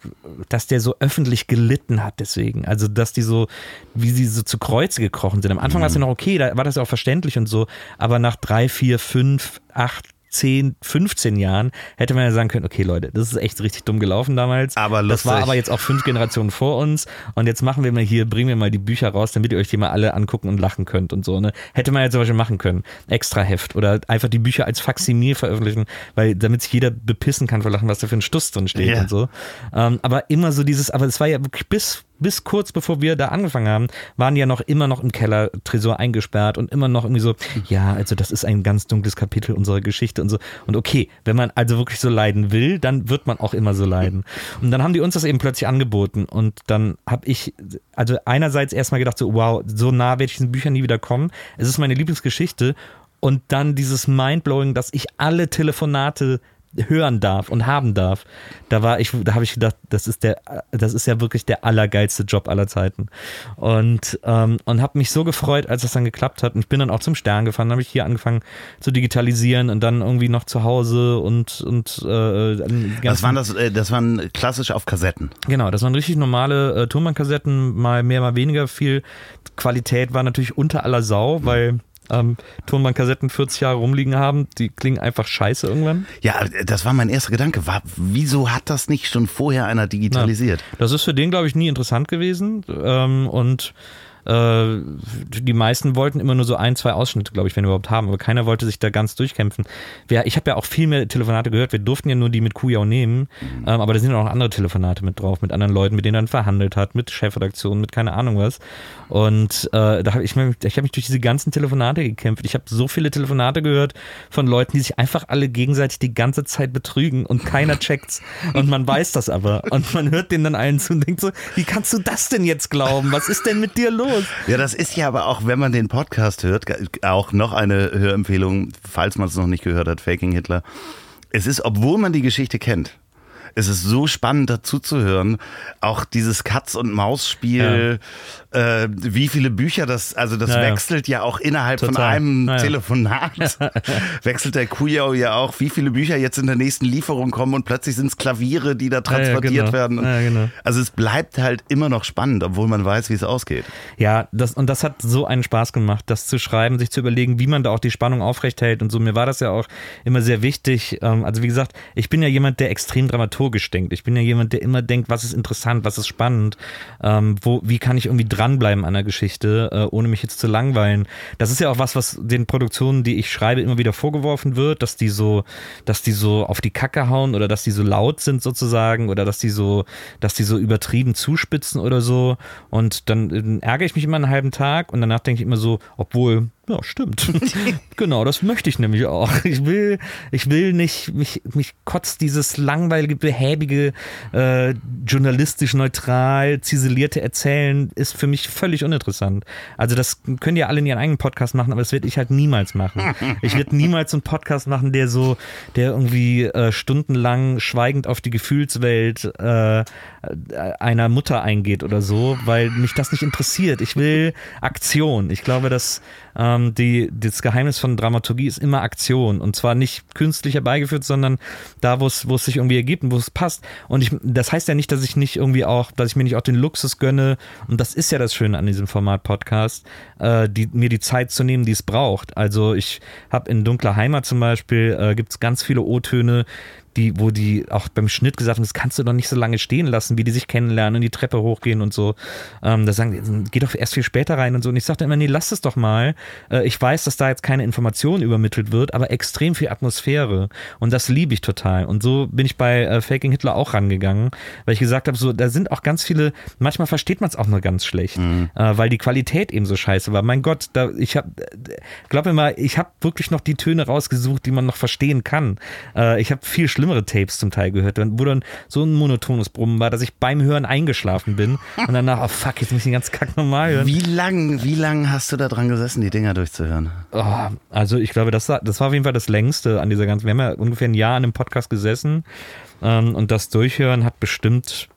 dass der so öffentlich gelitten hat deswegen. Also, dass die so, wie sie so zu Kreuze gekrochen sind. Am Anfang mhm. war es ja noch okay, da war das ja auch verständlich und so, aber nach drei, vier, fünf, acht, 10, 15 Jahren hätte man ja sagen können, okay Leute, das ist echt richtig dumm gelaufen damals. Aber lustig. Das war aber jetzt auch fünf Generationen vor uns und jetzt machen wir mal hier, bringen wir mal die Bücher raus, damit ihr euch die mal alle angucken und lachen könnt und so. Ne? Hätte man ja zum Beispiel machen können. Extra Heft oder einfach die Bücher als Faksimil veröffentlichen, weil damit sich jeder bepissen kann vor Lachen, was da für ein Stuss drin steht yeah. und so. Ähm, aber immer so dieses, aber es war ja wirklich bis bis kurz bevor wir da angefangen haben, waren die ja noch immer noch im Keller Tresor eingesperrt und immer noch irgendwie so, ja, also das ist ein ganz dunkles Kapitel unserer Geschichte und so. Und okay, wenn man also wirklich so leiden will, dann wird man auch immer so leiden. Und dann haben die uns das eben plötzlich angeboten und dann habe ich, also einerseits erstmal gedacht so, wow, so nah werde ich diesen Büchern nie wieder kommen. Es ist meine Lieblingsgeschichte und dann dieses Mindblowing, dass ich alle Telefonate hören darf und haben darf, da war ich, da habe ich gedacht, das ist der, das ist ja wirklich der allergeilste Job aller Zeiten. Und, ähm, und habe mich so gefreut, als das dann geklappt hat. Und ich bin dann auch zum Stern gefahren, habe ich hier angefangen zu digitalisieren und dann irgendwie noch zu Hause und, und äh, Was waren das? Äh, das waren klassisch auf Kassetten. Genau, das waren richtig normale äh, Tonbandkassetten, mal mehr, mal weniger viel. Qualität war natürlich unter aller Sau, weil ähm, Tonbandkassetten 40 Jahre rumliegen haben, die klingen einfach scheiße irgendwann. Ja, das war mein erster Gedanke. War, wieso hat das nicht schon vorher einer digitalisiert? Ja, das ist für den, glaube ich, nie interessant gewesen. Ähm, und äh, die meisten wollten immer nur so ein, zwei Ausschnitte, glaube ich, wenn wir überhaupt haben, aber keiner wollte sich da ganz durchkämpfen. Wir, ich habe ja auch viel mehr Telefonate gehört, wir durften ja nur die mit Kujau nehmen, mhm. ähm, aber da sind auch noch andere Telefonate mit drauf, mit anderen Leuten, mit denen er dann verhandelt hat, mit Chefredaktionen, mit keine Ahnung was. Und äh, da habe ich, ich hab mich durch diese ganzen Telefonate gekämpft. Ich habe so viele Telefonate gehört von Leuten, die sich einfach alle gegenseitig die ganze Zeit betrügen und keiner checkt's. Und man weiß das aber. Und man hört denen dann allen zu und denkt so, wie kannst du das denn jetzt glauben? Was ist denn mit dir los? Los. Ja, das ist ja aber auch, wenn man den Podcast hört, auch noch eine Hörempfehlung, falls man es noch nicht gehört hat, Faking Hitler. Es ist, obwohl man die Geschichte kennt, es ist so spannend dazu zu hören. Auch dieses Katz- und Maus-Spiel, ja. äh, wie viele Bücher das, also das ja, wechselt ja auch innerhalb Total. von einem ja, Telefonat. wechselt der Kujau ja auch, wie viele Bücher jetzt in der nächsten Lieferung kommen und plötzlich sind es Klaviere, die da transportiert genau. werden. Genau. Also es bleibt halt immer noch spannend, obwohl man weiß, wie es ausgeht. Ja, das, und das hat so einen Spaß gemacht, das zu schreiben, sich zu überlegen, wie man da auch die Spannung aufrechthält und so. Mir war das ja auch immer sehr wichtig. Ähm, also wie gesagt, ich bin ja jemand, der extrem dramaturgisch dramaturgisch denkt. Ich bin ja jemand, der immer denkt, was ist interessant, was ist spannend, ähm, wo, wie kann ich irgendwie dranbleiben an der Geschichte, äh, ohne mich jetzt zu langweilen. Das ist ja auch was, was den Produktionen, die ich schreibe, immer wieder vorgeworfen wird, dass die so, dass die so auf die Kacke hauen oder dass die so laut sind sozusagen oder dass die so, dass die so übertrieben zuspitzen oder so. Und dann äh, ärgere ich mich immer einen halben Tag und danach denke ich immer so, obwohl ja, stimmt. genau, das möchte ich nämlich auch. Ich will, ich will nicht, mich, mich kotzt dieses langweilige, behäbige, äh, journalistisch neutral, ziselierte Erzählen ist für mich völlig uninteressant. Also das können ja alle in ihren eigenen Podcast machen, aber das werde ich halt niemals machen. Ich werde niemals einen Podcast machen, der so, der irgendwie äh, stundenlang schweigend auf die Gefühlswelt äh, einer Mutter eingeht oder so, weil mich das nicht interessiert. Ich will Aktion. Ich glaube, dass ähm, die, das Geheimnis von Dramaturgie ist immer Aktion und zwar nicht künstlich herbeigeführt, sondern da, wo es, wo es sich irgendwie ergibt und wo es passt. Und ich, das heißt ja nicht, dass ich nicht irgendwie auch, dass ich mir nicht auch den Luxus gönne und das ist ja das Schöne an diesem Format Podcast, äh, die, mir die Zeit zu nehmen, die es braucht. Also ich habe in Dunkler Heimat zum Beispiel, äh, gibt es ganz viele O-Töne, die, wo die auch beim Schnitt gesagt haben, das kannst du doch nicht so lange stehen lassen, wie die sich kennenlernen und die Treppe hochgehen und so. Ähm, da sagen die, geh doch erst viel später rein und so. Und ich sagte immer, nee, lass es doch mal. Äh, ich weiß, dass da jetzt keine Information übermittelt wird, aber extrem viel Atmosphäre. Und das liebe ich total. Und so bin ich bei äh, Faking Hitler auch rangegangen, weil ich gesagt habe, so, da sind auch ganz viele, manchmal versteht man es auch nur ganz schlecht, mhm. äh, weil die Qualität eben so scheiße war. Mein Gott, da, ich habe, glaub mir mal, ich habe wirklich noch die Töne rausgesucht, die man noch verstehen kann. Äh, ich habe viel schlimmer schlimmere Tapes zum Teil gehört, wo dann so ein monotones Brummen war, dass ich beim Hören eingeschlafen bin und danach, oh fuck, jetzt muss ich den ganzen Kack normal hören. Wie lang, wie lang hast du da dran gesessen, die Dinger durchzuhören? Oh, also ich glaube, das war, das war auf jeden Fall das längste an dieser ganzen, wir haben ja ungefähr ein Jahr an dem Podcast gesessen ähm, und das Durchhören hat bestimmt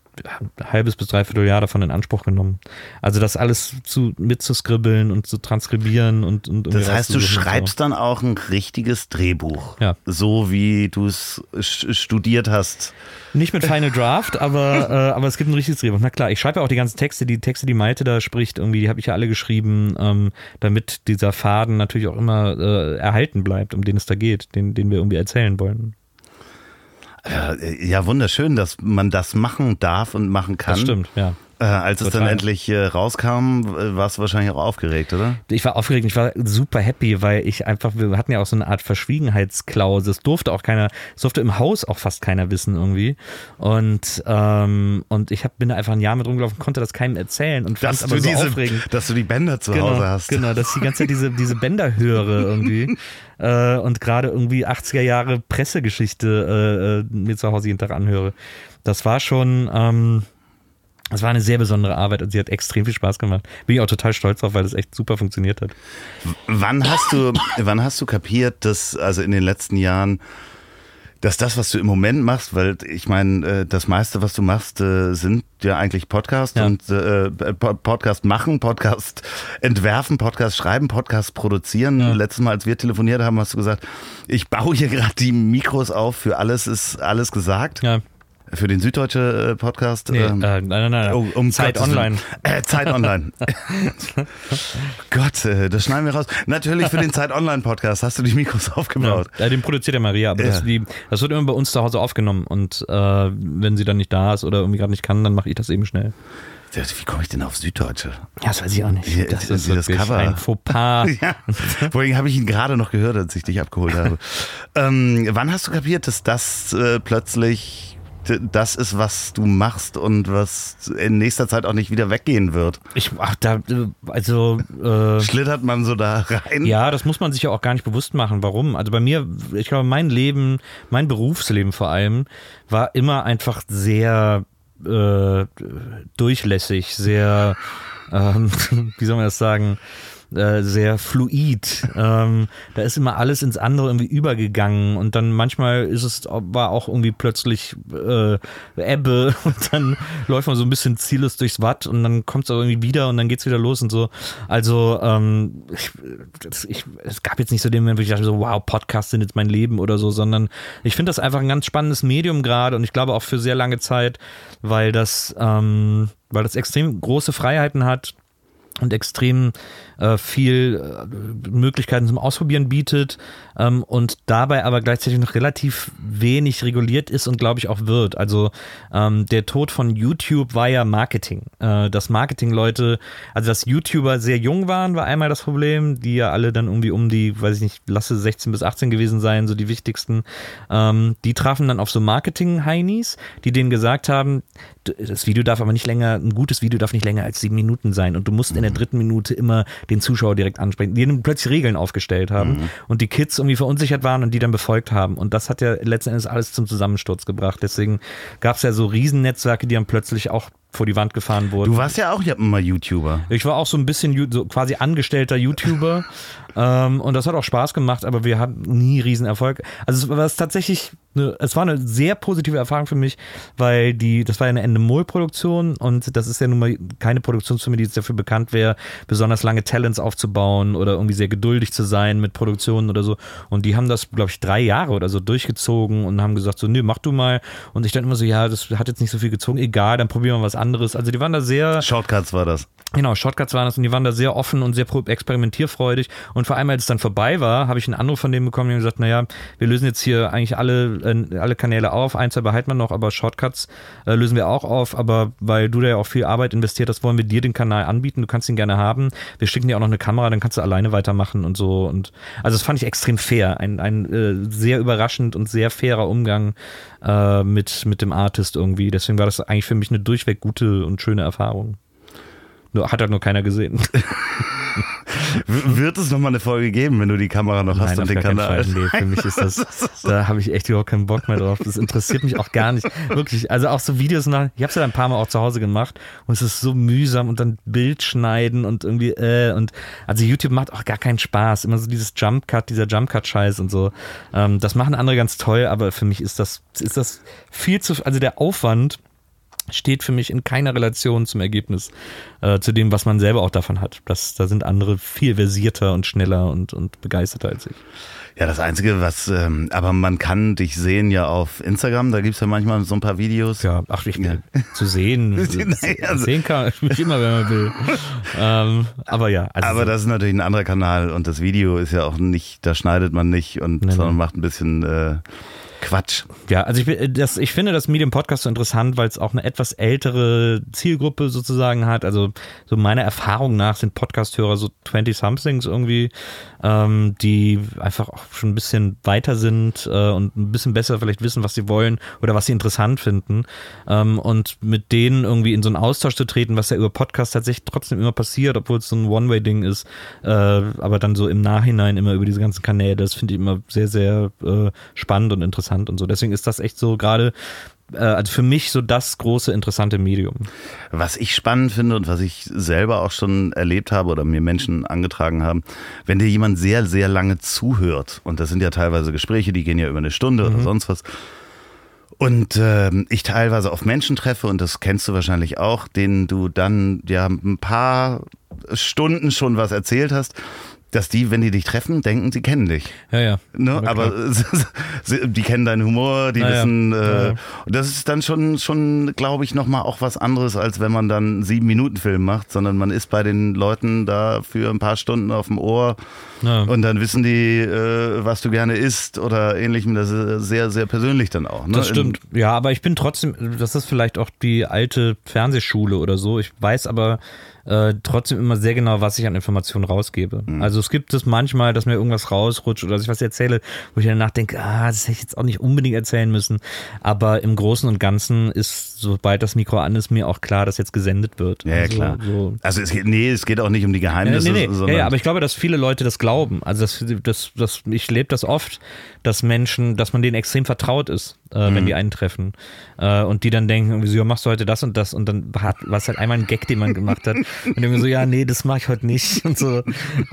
halbes bis dreiviertel Jahr davon in Anspruch genommen. Also das alles zu, mitzuscribbeln und zu transkribieren und, und Das heißt, du schreibst so. dann auch ein richtiges Drehbuch. Ja. So wie du es studiert hast. Nicht mit Final Draft, aber, äh, aber es gibt ein richtiges Drehbuch. Na klar, ich schreibe ja auch die ganzen Texte, die Texte, die Malte da spricht, irgendwie, die habe ich ja alle geschrieben, ähm, damit dieser Faden natürlich auch immer äh, erhalten bleibt, um den es da geht, den, den wir irgendwie erzählen wollen. Ja, wunderschön, dass man das machen darf und machen kann. Das stimmt, ja. Äh, als Total. es dann endlich äh, rauskam, warst du wahrscheinlich auch aufgeregt, oder? Ich war aufgeregt, ich war super happy, weil ich einfach, wir hatten ja auch so eine Art Verschwiegenheitsklausel. Es durfte auch keiner, es durfte im Haus auch fast keiner wissen irgendwie. Und, ähm, und ich hab, bin da einfach ein Jahr mit rumgelaufen, konnte das keinem erzählen und fand es aber so diese, aufregend. Dass du die Bänder zu genau, Hause hast. Genau, dass ich die ganze Zeit diese, diese Bänder höre irgendwie. äh, und gerade irgendwie 80er Jahre Pressegeschichte äh, äh, mir zu Hause jeden Tag anhöre. Das war schon, ähm, es war eine sehr besondere Arbeit und sie hat extrem viel Spaß gemacht. Bin ich auch total stolz drauf, weil das echt super funktioniert hat. Wann hast du, wann hast du kapiert, dass also in den letzten Jahren, dass das, was du im Moment machst, weil ich meine, äh, das meiste, was du machst, äh, sind ja eigentlich Podcasts ja. und äh, Podcast machen, Podcast entwerfen, Podcast schreiben, Podcast produzieren. Ja. Letztes Mal, als wir telefoniert haben, hast du gesagt, ich baue hier gerade die Mikros auf, für alles ist alles gesagt. Ja. Für den Süddeutsche äh, Podcast? Nee, ähm, äh, nein, nein, nein. Oh, um Zeit Gottes. Online. Äh, Zeit Online. Gott, äh, das schneiden wir raus. Natürlich für den Zeit Online Podcast hast du die Mikros aufgebaut. Ja, den produziert ja Maria, aber Ja. das, die, das wird immer bei uns zu Hause aufgenommen und äh, wenn sie dann nicht da ist oder irgendwie gerade nicht kann, dann mache ich das eben schnell. Wie komme ich denn auf Süddeutsche? Ja, das weiß ich auch nicht. Ja, das das- ist das Cover. ein Fauxpas. Ja, vorhin habe ich ihn gerade noch gehört, als ich dich abgeholt habe. ähm, wann hast du kapiert, dass das äh, plötzlich das ist, was du machst und was in nächster Zeit auch nicht wieder weggehen wird? Ich, ach, da, also, äh, Schlittert man so da rein? ja, das muss man sich ja auch gar nicht bewusst machen. Warum? Also bei mir, ich glaube, mein Leben, mein Berufsleben vor allem, war immer einfach sehr äh, durchlässig, sehr, ähm, wie soll man das sagen, äh, sehr fluid. Ähm, da ist immer alles ins andere irgendwie übergegangen und dann manchmal ist es war auch irgendwie plötzlich äh, Ebbe und dann läuft man so ein bisschen ziellos durchs Watt und dann kommt es aber irgendwie wieder und dann geht's wieder los und so. Also ähm, ich, das, ich, es gab jetzt nicht so den Moment, wo ich dachte so, wow, Podcasts sind jetzt mein Leben oder so, sondern ich finde das einfach ein ganz spannendes Medium gerade und ich glaube auch für sehr lange Zeit, weil das, ähm, weil das extrem große Freiheiten hat und extrem äh, viel äh, Möglichkeiten zum Ausprobieren bietet ähm, und dabei aber gleichzeitig noch relativ wenig reguliert ist und glaube ich auch wird. Also ähm, der Tod von YouTube war ja Marketing. Äh, dass Marketing-Leute, also dass YouTuber sehr jung waren, war einmal das Problem, die ja alle dann irgendwie um die, weiß ich nicht, lasse 16 bis 18 gewesen sein, so die wichtigsten. Ähm, die trafen dann auf so Marketing-Heinis, die denen gesagt haben, das Video darf aber nicht länger, ein gutes Video darf nicht länger als sieben Minuten sein und du musst in der dritten Minute immer den Zuschauer direkt ansprechen, die dann plötzlich Regeln aufgestellt haben und die Kids irgendwie verunsichert waren und die dann befolgt haben und das hat ja letzten Endes alles zum Zusammensturz gebracht. Deswegen gab es ja so Riesennetzwerke, die dann plötzlich auch vor die Wand gefahren wurden. Du warst ja auch mal YouTuber. Ich war auch so ein bisschen so quasi angestellter YouTuber ähm, und das hat auch Spaß gemacht, aber wir hatten nie Riesenerfolg. Also es war tatsächlich, eine, es war eine sehr positive Erfahrung für mich, weil die, das war ja eine Endemol-Produktion und das ist ja nun mal keine Produktionsfirma, die jetzt dafür bekannt wäre, besonders lange Talents aufzubauen oder irgendwie sehr geduldig zu sein mit Produktionen oder so. Und die haben das, glaube ich, drei Jahre oder so durchgezogen und haben gesagt so, nö, mach du mal. Und ich dann immer so, ja, das hat jetzt nicht so viel gezogen, egal, dann probieren wir was anderes. Also die waren da sehr Shortcuts war das. Genau, Shortcuts waren das und die waren da sehr offen und sehr experimentierfreudig. Und vor allem, als es dann vorbei war, habe ich einen Anruf von denen bekommen, die haben gesagt, naja, wir lösen jetzt hier eigentlich alle, äh, alle Kanäle auf, ein, zwei behalten wir noch, aber Shortcuts äh, lösen wir auch auf, aber weil du da ja auch viel Arbeit investiert hast, wollen wir dir den Kanal anbieten, du kannst ihn gerne haben. Wir schicken dir auch noch eine Kamera, dann kannst du alleine weitermachen und so. Und also das fand ich extrem fair. Ein, ein äh, sehr überraschend und sehr fairer Umgang äh, mit, mit dem Artist irgendwie. Deswegen war das eigentlich für mich eine durchweg gute und schöne Erfahrung. Nur, hat halt nur keiner gesehen. Wird es nochmal eine Folge geben, wenn du die Kamera noch hast Nein, und auf den Kanal? Nee, für mich ist das, da habe ich echt überhaupt keinen Bock mehr drauf. Das interessiert mich auch gar nicht. Wirklich, also auch so Videos nach, ich habe es ja ein paar Mal auch zu Hause gemacht und es ist so mühsam und dann Bild schneiden und irgendwie, äh, und also YouTube macht auch gar keinen Spaß. Immer so dieses Jump Cut, dieser Jump Cut Scheiß und so. Ähm, das machen andere ganz toll, aber für mich ist das, ist das viel zu, also der Aufwand, steht für mich in keiner Relation zum Ergebnis, äh, zu dem, was man selber auch davon hat. Das, da sind andere viel versierter und schneller und, und begeisterter als ich. Ja, das Einzige, was, ähm, aber man kann dich sehen ja auf Instagram, da gibt's ja manchmal so ein paar Videos. Ja, ach, ich, Ja. zu sehen, Naja, sehen kann ich mich immer, wenn man will. ähm, aber ja, also Aber so- das ist natürlich ein anderer Kanal und das Video ist ja auch nicht, da schneidet man nicht und Nee, sondern macht ein bisschen äh, Quatsch. Ja, also ich, das, ich finde das Medium Podcast so interessant, weil es auch eine etwas ältere Zielgruppe sozusagen hat. Also so meiner Erfahrung nach sind Podcast-Hörer so 20-somethings irgendwie, ähm, die einfach auch schon ein bisschen weiter sind äh, und ein bisschen besser vielleicht wissen, was sie wollen oder was sie interessant finden. Ähm, und mit denen irgendwie in so einen Austausch zu treten, was ja über Podcast tatsächlich trotzdem immer passiert, obwohl es so ein One-Way-Ding ist, äh, aber dann so im Nachhinein immer über diese ganzen Kanäle, das finde ich immer sehr, sehr äh, spannend und interessant und so. Deswegen ist das echt so gerade, äh, also für mich so das große, interessante Medium. Was ich spannend finde und was ich selber auch schon erlebt habe oder mir Menschen angetragen haben, wenn dir jemand sehr, sehr lange zuhört, und das sind ja teilweise Gespräche, die gehen ja über eine Stunde oder sonst was, und ähm, ich teilweise auf Menschen treffe, und das kennst du wahrscheinlich auch, denen du dann ja ein paar Stunden schon was erzählt hast, dass die, wenn die dich treffen, denken, sie kennen dich. Ja, ja. Ne? Aber die kennen deinen Humor, die Na wissen, Ja, äh, das ist dann schon, schon glaube ich, nochmal auch was anderes, als wenn man dann einen Sieben-Minuten-Film macht, sondern man ist bei den Leuten da für ein paar Stunden auf dem Ohr Ja. und dann wissen die, äh, was du gerne isst oder ähnlichem. Das ist sehr, sehr persönlich dann auch. Ne? Das stimmt. Ja, aber ich bin trotzdem, das ist vielleicht auch die alte Fernsehschule oder so. Ich weiß aber äh, trotzdem immer sehr genau, was ich an Informationen rausgebe. Mhm. Also es gibt es manchmal, dass mir irgendwas rausrutscht oder dass ich was erzähle, wo ich danach denke, ah, das hätte ich jetzt auch nicht unbedingt erzählen müssen. Aber im Großen und Ganzen ist, sobald das Mikro an ist, mir auch klar, dass jetzt gesendet wird. Ja, also, klar. So, Also es geht, nee, es geht auch nicht um die Geheimnisse, nee, nee. sondern Ja, ja, aber ich glaube, dass viele Leute das glauben. Also das, das, das, ich lebe das oft, dass Menschen, dass man denen extrem vertraut ist, äh, Mhm. wenn die einen treffen. Äh, und die dann denken, irgendwie so, ja, machst du heute das und das und dann hat was halt einmal ein Gag, den man gemacht hat. Und irgendwie so, ja, nee, das mache ich heute nicht. Und so.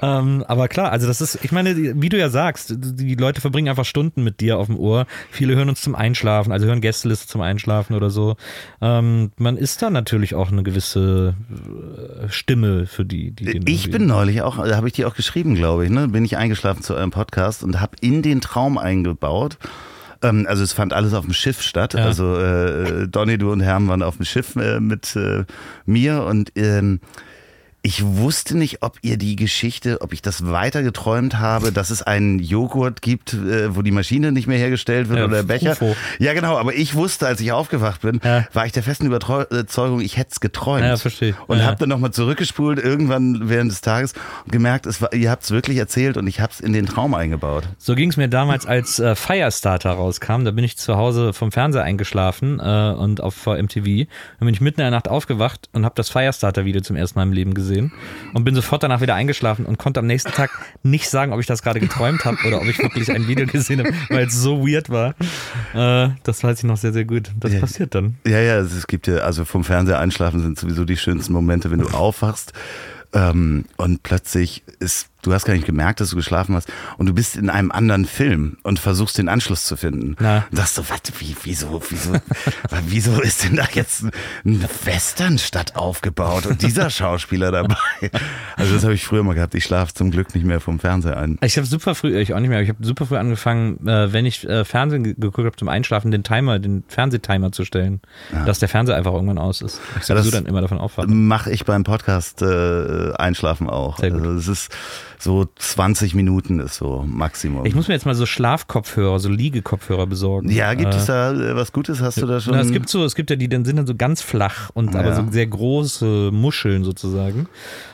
Ähm, aber klar, also das ist, ich meine, wie du ja sagst, die Leute verbringen einfach Stunden mit dir auf dem Ohr. Viele hören uns zum Einschlafen, also hören Gästeliste zum Einschlafen oder so. Ähm, man ist da natürlich auch eine gewisse äh, Stimme für die, die den Ich bin neulich auch, da habe ich dir auch geschrieben, glaube ich, ne? bin ich eingeschlafen zu eurem Podcast und habe in den Traum eingebaut. Ähm, also es fand alles auf dem Schiff statt. Ja. Also äh, Donny, du und Herm waren auf dem Schiff äh, mit äh, mir und ähm, ich wusste nicht, ob ihr die Geschichte, ob ich das weiter geträumt habe, dass es einen Joghurt gibt, äh, wo die Maschine nicht mehr hergestellt wird Ja, oder der Becher. UFO. Ja, genau, aber ich wusste, als ich aufgewacht bin, Ja. war ich der festen Überzeugung, ich hätte es geträumt. Ja, verstehe ich. Und Ja. habe dann nochmal zurückgespult, irgendwann während des Tages, und gemerkt, es war, ihr habt es wirklich erzählt und ich habe es in den Traum eingebaut. So ging es mir damals, als äh, Firestarter rauskam. Da bin ich zu Hause vom Fernseher eingeschlafen äh, und auf MTV. Dann bin ich mitten in der Nacht aufgewacht und habe das Firestarter-Video zum ersten Mal im Leben gesehen und bin sofort danach wieder eingeschlafen und konnte am nächsten Tag nicht sagen, ob ich das gerade geträumt habe oder ob ich wirklich ein Video gesehen habe, weil es so weird war. Äh, das weiß ich noch sehr, sehr gut. Das Ja. passiert dann. Ja, ja, es es gibt ja, also vom Fernseher einschlafen sind sowieso die schönsten Momente, wenn du aufwachst ähm, und plötzlich ist, du hast gar nicht gemerkt, dass du geschlafen hast und du bist in einem anderen Film und versuchst den Anschluss zu finden. Na. Und sagst so, was, wie, wieso, wieso, wieso ist denn da jetzt eine Westernstadt aufgebaut und dieser Schauspieler dabei? Also das habe ich früher mal gehabt. Ich schlafe zum Glück nicht mehr vom Fernseher ein. Ich habe super früh, ich auch nicht mehr, ich habe super früh angefangen, äh, wenn ich äh, Fernsehen ge- geguckt habe zum Einschlafen, den Timer, den Fernsehtimer zu stellen, dass der Fernseher einfach irgendwann aus ist. Ich Ja, das- dann immer davon aufwache. Mache ich beim Podcast äh, Einschlafen auch. Sehr gut. Also es ist so 20 Minuten ist so Maximum. Ich muss mir jetzt mal so Schlafkopfhörer, so Liegekopfhörer besorgen. ja, gibt äh, es da äh, was Gutes? Hast du da schon? Na, es gibt so, es gibt ja die, dann sind dann so ganz flach und aber Ja. so sehr große Muscheln sozusagen.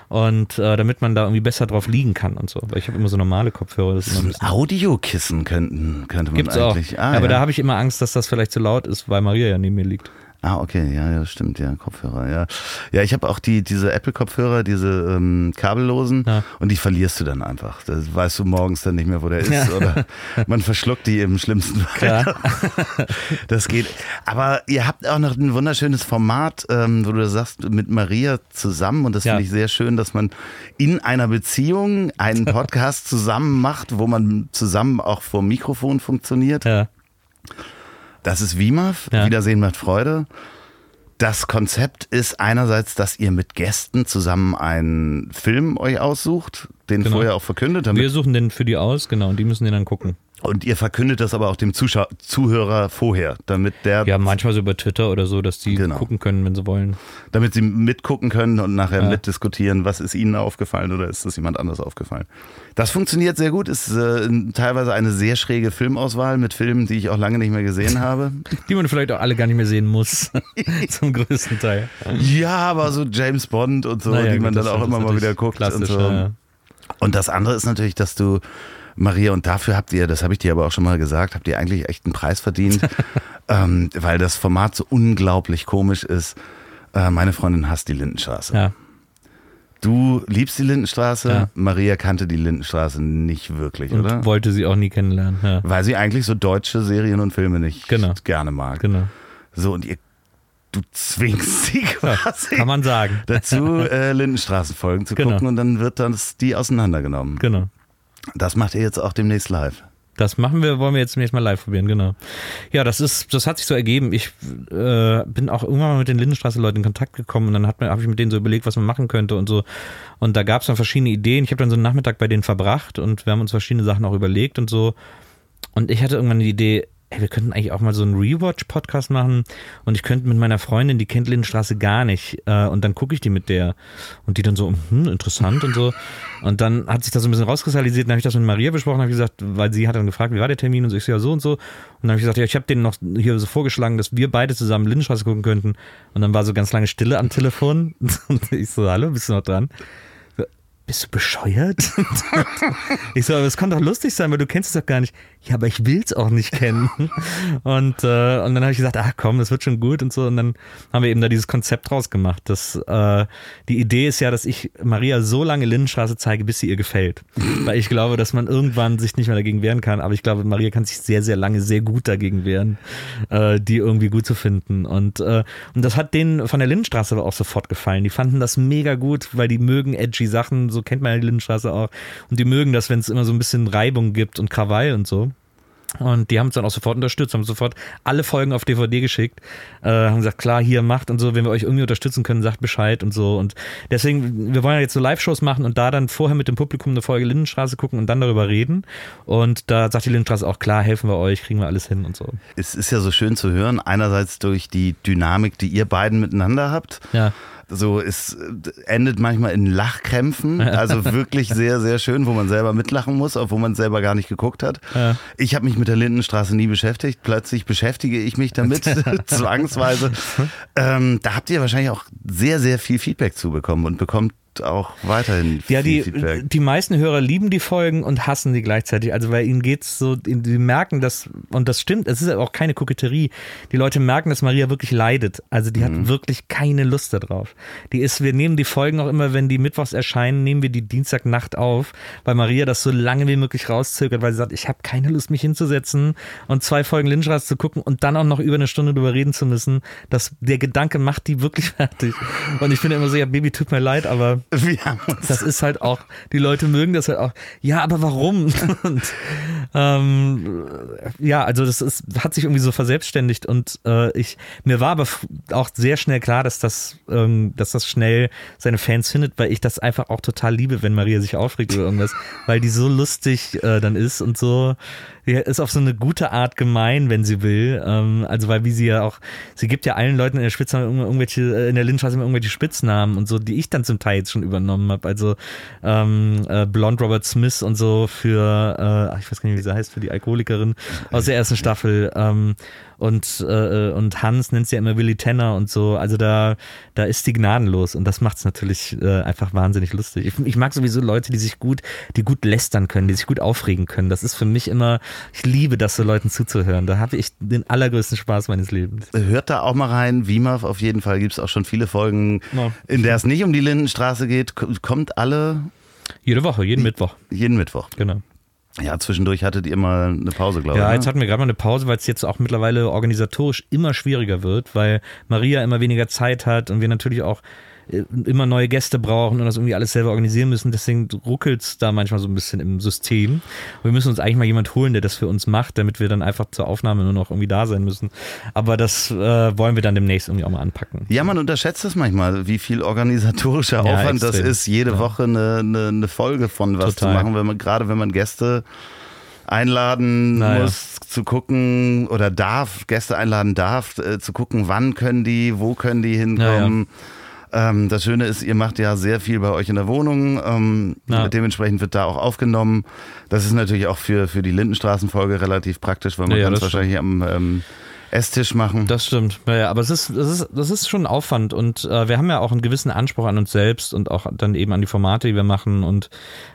Und äh, damit man da irgendwie besser drauf liegen kann und so. Weil ich habe immer so normale Kopfhörer. Das ist immer ein Audiokissen könnten, könnte man gibt's auch. eigentlich. Ah, aber ja. da habe ich immer Angst, dass das vielleicht zu laut ist, weil Maria ja neben mir liegt. Ah, okay, ja, ja, stimmt, ja, Kopfhörer, ja. Ja, ich habe auch die, diese Apple-Kopfhörer, diese ähm, kabellosen, Ja. und die verlierst du dann einfach. Das weißt du morgens dann nicht mehr, wo der ist, Ja. oder man verschluckt die im schlimmsten Fall. Das geht. Aber ihr habt auch noch ein wunderschönes Format, ähm, wo du sagst, mit Maria zusammen, und das Ja. finde ich sehr schön, dass man in einer Beziehung einen Podcast zusammen macht, wo man zusammen auch vor Mikrofon funktioniert. Ja. Das ist WIMAF, Ja. Wiedersehen macht Freude. Das Konzept ist einerseits, dass ihr mit Gästen zusammen einen Film euch aussucht, den Genau. vorher auch verkündet, damit, Wir suchen den für die aus, genau, und die müssen den dann gucken. Und ihr verkündet das aber auch dem Zuschau Zuhörer vorher, damit der, Ja, manchmal so über Twitter oder so, dass die Genau. gucken können, wenn sie wollen. damit sie mitgucken können und nachher Ja. mitdiskutieren, was ist ihnen aufgefallen oder ist das jemand anders aufgefallen. Das funktioniert sehr gut, ist äh, teilweise eine sehr schräge Filmauswahl mit Filmen, die ich auch lange nicht mehr gesehen habe. Die man vielleicht auch alle gar nicht mehr sehen muss. Zum größten Teil. Ja, aber so James Bond und so, Naja, die man gut, dann auch immer mal wieder guckt. Und, so. ja. und das andere ist natürlich, dass du, Maria, und dafür habt ihr, das habe ich dir aber auch schon mal gesagt, habt ihr eigentlich echt einen Preis verdient, ähm, weil das Format so unglaublich komisch ist. Äh, meine Freundin hasst die Lindenstraße. ja. Du liebst die Lindenstraße, Ja. Maria kannte die Lindenstraße nicht wirklich, Und oder? wollte sie auch nie kennenlernen. Ja. Weil sie eigentlich so deutsche Serien und Filme nicht Genau. gerne mag. Genau. So, und ihr, du zwingst sie quasi Kann man sagen. dazu, äh, Lindenstraßenfolgen zu Genau. gucken und dann wird das die auseinandergenommen. Genau. Das macht ihr jetzt auch demnächst live. Das machen wir, wollen wir jetzt zunächst mal live probieren, genau. Ja, das ist, das hat sich so ergeben. Ich äh, bin auch irgendwann mal mit den Lindenstraße-Leuten in Kontakt gekommen und dann habe ich mit denen so überlegt, was man machen könnte und so. Und da gab es dann verschiedene Ideen. Ich habe dann so einen Nachmittag bei denen verbracht und wir haben uns verschiedene Sachen auch überlegt und so. Und ich hatte irgendwann die Idee, ey, wir könnten eigentlich auch mal so einen Rewatch-Podcast machen und ich könnte mit meiner Freundin, die kennt Lindenstraße gar nicht, äh, und dann gucke ich die mit der und die dann so, hm, interessant und so. Und dann hat sich das so ein bisschen rauskristallisiert, dann habe ich das mit Maria besprochen, habe gesagt, weil sie hat dann gefragt, wie war der Termin und so, ich so, ja, so und so. Und dann habe ich gesagt, ja, ich habe denen noch hier so vorgeschlagen, dass wir beide zusammen Lindenstraße gucken könnten. Und dann war so ganz lange Stille am Telefon und ich so, hallo, bist du noch dran? Bist du bescheuert? ich so, aber es kann doch lustig sein, weil du kennst es doch gar nicht. Ja, aber ich will es auch nicht kennen. Und, äh, und dann habe ich gesagt, ach komm, das wird schon gut und so. Und dann haben wir eben da dieses Konzept draus gemacht. Das, äh, die Idee ist ja, dass ich Maria so lange Lindenstraße zeige, bis sie ihr gefällt. weil ich glaube, dass man irgendwann sich nicht mehr dagegen wehren kann. Aber ich glaube, Maria kann sich sehr, sehr lange sehr gut dagegen wehren, äh, die irgendwie gut zu finden. Und, äh, und das hat denen von der Lindenstraße aber auch sofort gefallen. Die fanden das mega gut, weil die mögen edgy Sachen, so kennt man ja die Lindenstraße auch. Und die mögen das, wenn es immer so ein bisschen Reibung gibt und Krawall und so. Und die haben es dann auch sofort unterstützt, haben sofort alle Folgen auf DVD geschickt, äh, haben gesagt, klar, hier macht und so, wenn wir euch irgendwie unterstützen können, sagt Bescheid und so. Und deswegen, wir wollen ja jetzt so Live-Shows machen und da dann vorher mit dem Publikum eine Folge Lindenstraße gucken und dann darüber reden. Und da sagt die Lindenstraße auch, klar, helfen wir euch, kriegen wir alles hin und so. Es ist ja so schön zu hören, einerseits durch die Dynamik, die ihr beiden miteinander habt. Ja so es endet manchmal in Lachkrämpfen, also wirklich sehr sehr schön, wo man selber mitlachen muss, obwohl man selber gar nicht geguckt hat. Ja. Ich habe mich mit der Lindenstraße nie beschäftigt, plötzlich beschäftige ich mich damit zwangsweise. Ähm, da habt ihr wahrscheinlich auch sehr sehr viel Feedback zu bekommen und bekommt auch weiterhin ja, die, Feedback. die meisten Hörer lieben die Folgen und hassen die gleichzeitig. Also bei ihnen geht es so, die merken das, und das stimmt, es ist auch keine Koketterie. Die Leute merken, dass Maria wirklich leidet. Also die mhm. hat wirklich keine Lust darauf. Die ist, wir nehmen die Folgen auch immer, wenn die mittwochs erscheinen, nehmen wir die Dienstagnacht auf, weil Maria das so lange wie möglich rauszögert, weil sie sagt, ich habe keine Lust, mich hinzusetzen und zwei Folgen Lynchras zu gucken und dann auch noch über eine Stunde drüber reden zu müssen. Das, der Gedanke macht die wirklich fertig. Und ich finde immer so, ja, Baby, tut mir leid, aber das ist halt auch, die Leute mögen das halt auch. Ja, aber warum? Und, ähm, ja, also das ist, hat sich irgendwie so verselbstständigt und äh, ich, mir war aber auch sehr schnell klar, dass das, ähm, dass das schnell seine Fans findet, weil ich das einfach auch total liebe, wenn Maria sich aufregt oder irgendwas, weil die so lustig äh, dann ist und so, ist auf so eine gute Art gemein, wenn sie will. Ähm, also weil wie sie ja auch, sie gibt ja allen Leuten in der Spitznamen irgendwelche, äh, in der Lindenstraße irgendwelche Spitznamen und so, die ich dann zum Teil jetzt schon übernommen habe. Also ähm, äh, Blond Robert Smith und so für, äh, ich weiß gar nicht, wie sie heißt, für die Alkoholikerin aus der ersten Staffel. Ähm, und, äh, und Hans nennt sie ja immer Willy Tenner und so. Also da, da ist sie gnadenlos und das macht es natürlich äh, einfach wahnsinnig lustig. Ich, ich, mag sowieso Leute, die sich gut, die gut lästern können, die sich gut aufregen können. Das ist für mich immer, ich liebe das, so Leuten zuzuhören. Da habe ich den allergrößten Spaß meines Lebens. Hört da auch mal rein. Wimaf auf jeden Fall gibt es auch schon viele Folgen, no. in der es nicht um die Lindenstraße geht. Kommt alle jede Woche, jeden Mittwoch. Jeden Mittwoch. Genau. Ja, zwischendurch hattet ihr mal eine Pause, glaube ich. Ja, jetzt ne? hatten wir gerade mal eine Pause, weil es jetzt auch mittlerweile organisatorisch immer schwieriger wird, weil Maria immer weniger Zeit hat und wir natürlich auch immer neue Gäste brauchen und das irgendwie alles selber organisieren müssen. Deswegen ruckelt es da manchmal so ein bisschen im System. Und wir müssen uns eigentlich mal jemand holen, der das für uns macht, damit wir dann einfach zur Aufnahme nur noch irgendwie da sein müssen. Aber das äh, wollen wir dann demnächst irgendwie auch mal anpacken. Ja, man unterschätzt es manchmal, wie viel organisatorischer ja, Aufwand extrem. das ist, jede ja. Woche eine, eine, eine, Folge von was Total. zu machen, wenn man gerade wenn man Gäste einladen naja. muss, zu gucken oder darf, Gäste einladen darf, äh, zu gucken, wann können die, wo können die hinkommen. Ja, ähm, das Schöne ist, ihr macht ja sehr viel bei euch in der Wohnung. Ähm, ja. Dementsprechend wird da auch aufgenommen. Das ist natürlich auch für, für die Lindenstraßenfolge relativ praktisch, weil man ja, kann es wahrscheinlich am ähm, Esstisch machen. Das stimmt. Ja, aber es ist, das ist, das ist schon Aufwand und äh, wir haben ja auch einen gewissen Anspruch an uns selbst und auch dann eben an die Formate, die wir machen. Und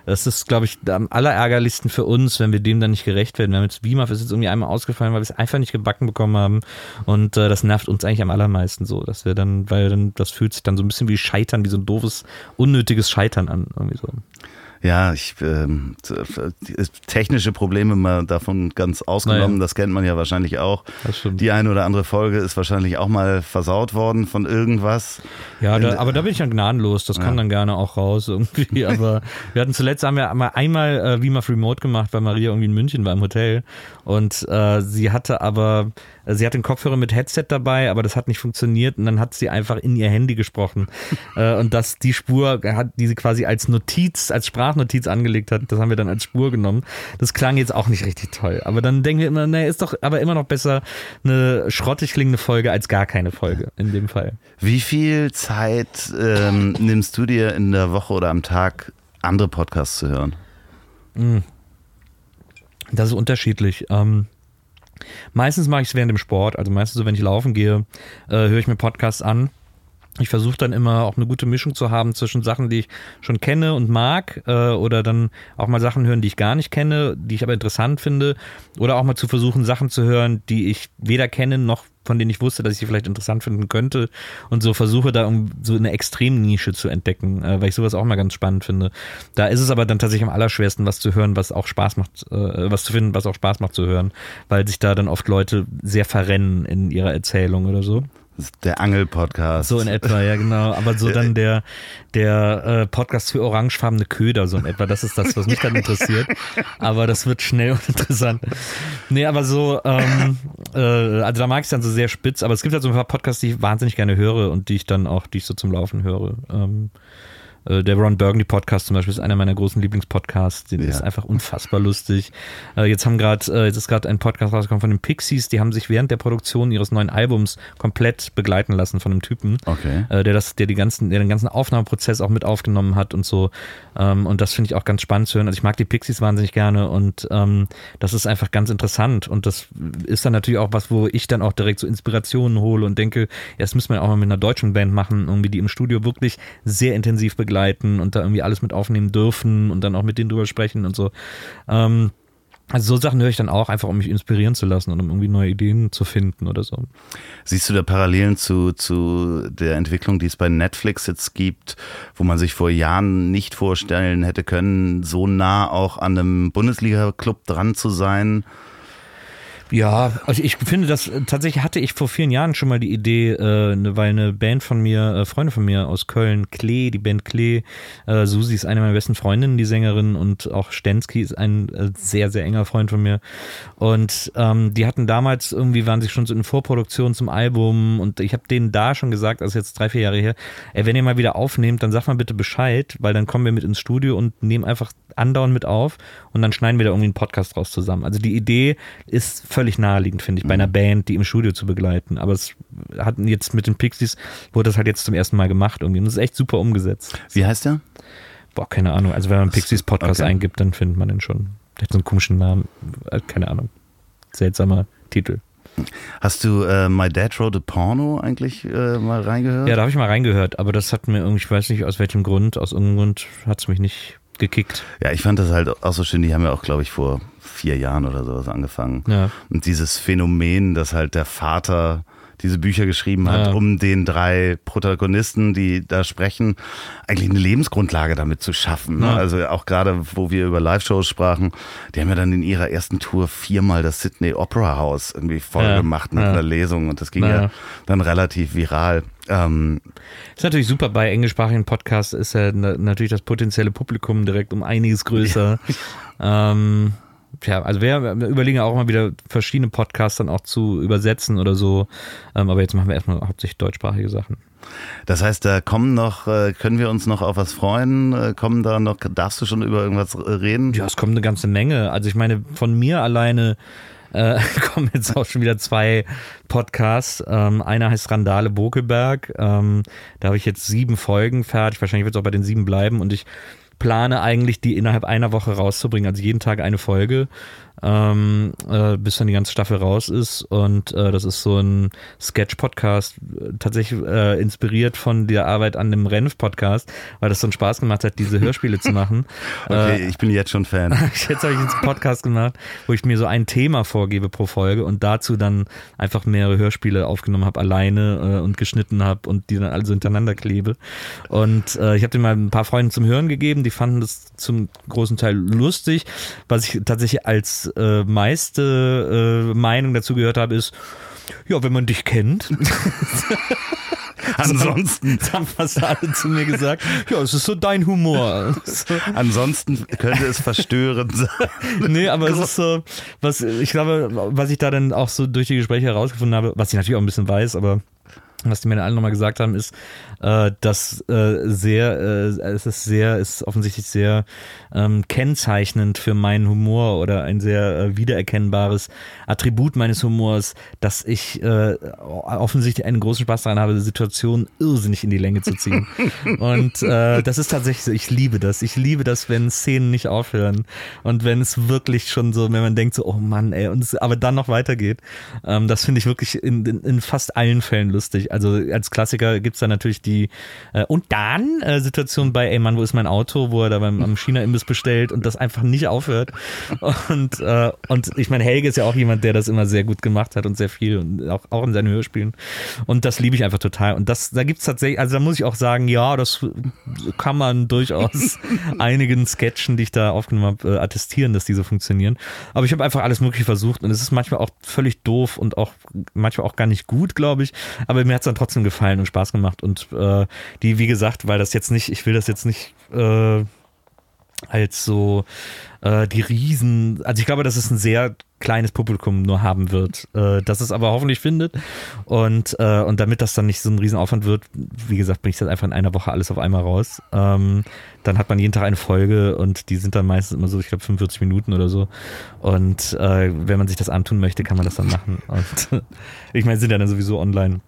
es ist, glaube ich, am allerärgerlichsten für uns, wenn wir dem dann nicht gerecht werden. Wir haben jetzt BIMAF ist jetzt irgendwie einmal ausgefallen, weil wir es einfach nicht gebacken bekommen haben. Und äh, das nervt uns eigentlich am allermeisten so, dass wir dann, weil dann, das fühlt sich dann so ein bisschen wie Scheitern, wie so ein doofes, unnötiges Scheitern an. Irgendwie so. Ja, ich ähm, technische Probleme mal davon ganz ausgenommen, Naja. das kennt man ja wahrscheinlich auch. Die eine oder andere Folge ist wahrscheinlich auch mal versaut worden von irgendwas. Ja, da, aber da bin ich dann gnadenlos. Das kann dann gerne auch raus irgendwie. Aber wir hatten zuletzt haben wir einmal, einmal äh, wie auf Remote gemacht, weil Maria irgendwie in München war im Hotel und äh, sie hatte aber äh, sie hatte den Kopfhörer mit Headset dabei, aber das hat nicht funktioniert und dann hat sie einfach in ihr Handy gesprochen äh, und das die Spur hat, die sie quasi als Notiz, als Sprachnotiz angelegt hat, das haben wir dann als Spur genommen. Das klang jetzt auch nicht richtig toll, aber dann denken wir immer, naja, ist doch aber immer noch besser eine schrottig klingende Folge als gar keine Folge in dem Fall. Wie viel Zeit ähm, nimmst du dir in der Woche oder am Tag, andere Podcasts zu hören? Das ist unterschiedlich. Ähm, meistens mache ich es während dem Sport. Also meistens so, wenn ich laufen gehe, äh, höre ich mir Podcasts an. Ich versuche dann immer auch eine gute Mischung zu haben zwischen Sachen, die ich schon kenne und mag, äh, oder dann auch mal Sachen hören, die ich gar nicht kenne, die ich aber interessant finde, oder auch mal zu versuchen, Sachen zu hören, die ich weder kenne noch von denen ich wusste, dass ich sie vielleicht interessant finden könnte und so versuche da um so eine Extremnische zu entdecken, äh, weil ich sowas auch mal ganz spannend finde. Da ist es aber dann tatsächlich am allerschwersten, was zu hören, was auch Spaß macht, äh, was zu finden, was auch Spaß macht zu hören, weil sich da dann oft Leute sehr verrennen in ihrer Erzählung oder so. Der Angel-Podcast. So in etwa, ja genau. Aber so dann der, der äh, Podcast für orangefarbene Köder, so in etwa. Das ist das, was mich dann interessiert. Aber das wird schnell uninteressant. Nee, aber so, ähm, äh, also da mag ich es dann so sehr spitz, aber es gibt halt so ein paar Podcasts, die ich wahnsinnig gerne höre und die ich dann auch, die ich so zum Laufen höre. Ähm, äh, der Ron Burgundy Podcast zum Beispiel ist einer meiner großen Lieblingspodcasts. Der Ja. ist einfach unfassbar lustig. Äh, jetzt haben gerade, äh, jetzt ist gerade ein Podcast rausgekommen von den Pixies. Die haben sich während der Produktion ihres neuen Albums komplett begleiten lassen von einem Typen, Okay. äh, der das, der die ganzen, der den ganzen Aufnahmeprozess auch mit aufgenommen hat und so. Ähm, und das finde ich auch ganz spannend zu hören. Also ich mag die Pixies wahnsinnig gerne und ähm, das ist einfach ganz interessant. Und das ist dann natürlich auch was, wo ich dann auch direkt so Inspirationen hole und denke, ja, das müssen wir auch mal mit einer deutschen Band machen, irgendwie die im Studio wirklich sehr intensiv begleiten und da irgendwie alles mit aufnehmen dürfen und dann auch mit denen drüber sprechen und so. Ähm, also so Sachen höre ich dann auch einfach, um mich inspirieren zu lassen und um irgendwie neue Ideen zu finden oder so. Siehst du da Parallelen zu, zu der Entwicklung, die es bei Netflix jetzt gibt, wo man sich vor Jahren nicht vorstellen hätte können, so nah auch an einem Bundesliga-Club dran zu sein? Ja, also ich finde, das tatsächlich hatte ich vor vielen Jahren schon mal die Idee, äh, ne, weil eine Band von mir, äh, Freunde von mir aus Köln, Klee, die Band Klee, äh, Susi ist eine meiner besten Freundinnen, die Sängerin, und auch Stensky ist ein äh, sehr, sehr enger Freund von mir. Und ähm, die hatten damals irgendwie, waren sich schon so in Vorproduktion zum Album und ich habe denen da schon gesagt, also jetzt drei, vier Jahre her, ey, wenn ihr mal wieder aufnehmt, dann sag mal bitte Bescheid, weil dann kommen wir mit ins Studio und nehmen einfach andauernd mit auf und dann schneiden wir da irgendwie einen Podcast draus zusammen. Also die Idee ist völlig naheliegend, finde ich, bei einer Band, die im Studio zu begleiten. Aber es hat jetzt mit den Pixies, wurde das halt jetzt zum ersten Mal gemacht irgendwie. Und das ist echt super umgesetzt. Wie heißt der? Boah, keine Ahnung. Also wenn man Pixies Podcast okay. eingibt, dann findet man den schon. Der hat so einen komischen Namen. Äh, Keine Ahnung. Seltsamer Titel. Hast du äh, My Dad Wrote a Porno eigentlich äh, mal reingehört? Ja, da habe ich mal reingehört, aber das hat mir irgendwie, ich weiß nicht aus welchem Grund, aus irgendeinem Grund hat es mich nicht gekickt. Ja, ich fand das halt auch so schön. Die haben ja auch, glaube ich, vor vier Jahren oder sowas angefangen. Ja. Und dieses Phänomen, dass halt der Vater diese Bücher geschrieben hat, Ja. um den drei Protagonisten, die da sprechen, eigentlich eine Lebensgrundlage damit zu schaffen. Ne? Ja. Also auch gerade, wo wir über Live-Shows sprachen, die haben ja dann in ihrer ersten Tour viermal das Sydney Opera House irgendwie voll Ja. gemacht mit Ja. einer Lesung und das ging Ja. dann relativ viral. Ähm, Ist natürlich super bei englischsprachigen Podcasts, ist ja na, natürlich das potenzielle Publikum direkt um einiges größer. Ähm, ja, also wir wir überlegen auch immer wieder verschiedene Podcasts dann auch zu übersetzen oder so. Ähm, aber jetzt machen wir erstmal hauptsächlich deutschsprachige Sachen. das heißt, da kommen noch, äh, können wir uns noch auf was freuen? Äh, Kommen da noch, darfst du schon über irgendwas äh, reden? Ja, es kommt eine ganze Menge. Also ich meine, von mir alleine äh, kommen jetzt auch schon wieder zwei Podcasts. Ähm, einer heißt Randale Bokeberg. Ähm, da habe ich jetzt sieben Folgen fertig. Wahrscheinlich wird es auch bei den sieben bleiben. Und ich plane eigentlich, die innerhalb einer Woche rauszubringen. Also jeden Tag eine Folge. Ähm, äh, bis dann die ganze Staffel raus ist. Und äh, das ist so ein Sketch-Podcast, tatsächlich äh, inspiriert von der Arbeit an dem Renf-Podcast, weil das so einen Spaß gemacht hat, diese Hörspiele zu machen. Okay, äh, ich bin jetzt schon Fan. jetzt habe ich einen Podcast gemacht, wo ich mir so ein Thema vorgebe pro Folge und dazu dann einfach mehrere Hörspiele aufgenommen habe, alleine äh, und geschnitten habe und die dann also hintereinander klebe. Und äh, ich habe den mal ein paar Freunden zum Hören gegeben, die fanden das zum großen Teil lustig. Was ich tatsächlich als äh, meiste äh, Meinung dazu gehört habe, ist, ja, wenn man dich kennt. Ansonsten. Das haben fast alle zu mir gesagt. Ja, es ist so dein Humor. So. Ansonsten könnte es verstörend sein. Nee, aber es ist so, was, ich glaube, was ich da dann auch so durch die Gespräche herausgefunden habe, was ich natürlich auch ein bisschen weiß, aber was die mir alle nochmal gesagt haben, ist, äh, dass äh, sehr, äh, es ist sehr, ist offensichtlich sehr ähm, kennzeichnend für meinen Humor oder ein sehr äh, wiedererkennbares Attribut meines Humors, dass ich äh, offensichtlich einen großen Spaß daran habe, Situationen irrsinnig in die Länge zu ziehen. und äh, das ist tatsächlich so, ich liebe das. Ich liebe das, wenn Szenen nicht aufhören und wenn es wirklich schon so, wenn man denkt so, oh Mann, ey, und es aber dann noch weitergeht. Ähm, das finde ich wirklich in, in, in fast allen Fällen lustig. Also als Klassiker gibt's da natürlich die äh, und dann äh, Situation bei, ey Mann, wo ist mein Auto, wo er da beim am China-Imbiss bestellt und das einfach nicht aufhört. Und, äh, und ich meine, Helge ist ja auch jemand, der das immer sehr gut gemacht hat und sehr viel und auch, auch in seinen Hörspielen. Und das liebe ich einfach total. Und das, da gibt's tatsächlich, also da muss ich auch sagen, ja, das kann man durchaus einigen Sketchen, die ich da aufgenommen habe, äh, attestieren, dass die so funktionieren. Aber ich habe einfach alles Mögliche versucht und es ist manchmal auch völlig doof und auch manchmal auch gar nicht gut, glaube ich. Aber mir hat es dann trotzdem gefallen und Spaß gemacht. Und äh, die, wie gesagt, weil das jetzt nicht, ich will das jetzt nicht äh, als so äh, die Riesen, also ich glaube, dass es ein sehr kleines Publikum nur haben wird, äh, das es aber hoffentlich findet und, äh, und damit das dann nicht so ein Riesenaufwand wird, wie gesagt, bringe ich das einfach in einer Woche alles auf einmal raus. Ähm, dann hat man jeden Tag eine Folge und die sind dann meistens immer so, ich glaube 45 Minuten oder so und äh, wenn man sich das antun möchte, kann man das dann machen und ich meine, sind ja dann sowieso online.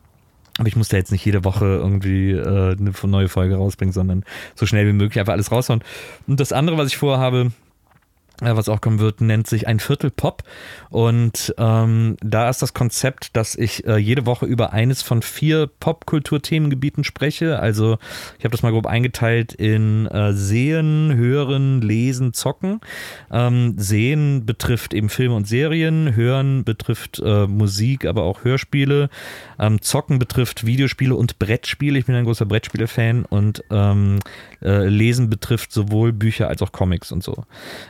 Aber ich muss da jetzt nicht jede Woche irgendwie äh, eine neue Folge rausbringen, sondern so schnell wie möglich einfach alles raushauen. Und das andere, was ich vorhabe, was auch kommen wird, nennt sich ein Viertel Pop. Und ähm, da ist das Konzept, dass ich äh, jede Woche über eines von vier Popkultur-Themengebieten spreche. Also ich habe das mal grob eingeteilt in äh, Sehen, Hören, Lesen, Zocken. Ähm, Sehen betrifft eben Filme und Serien, Hören betrifft äh, Musik, aber auch Hörspiele. Ähm, Zocken betrifft Videospiele und Brettspiele. Ich bin ein großer Brettspiele-Fan und ähm, äh, Lesen betrifft sowohl Bücher als auch Comics und so.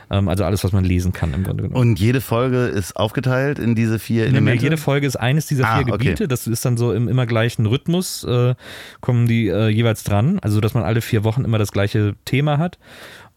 Ähm, also alles, was man lesen kann im Grunde genommen. Und jede Folge ist aufgeteilt in diese vier Elemente? Nee, jede Folge ist eines dieser ah, vier Gebiete. Okay. Das ist dann so im immer gleichen Rhythmus, äh, kommen die äh, jeweils dran. Also, dass man alle vier Wochen immer das gleiche Thema hat.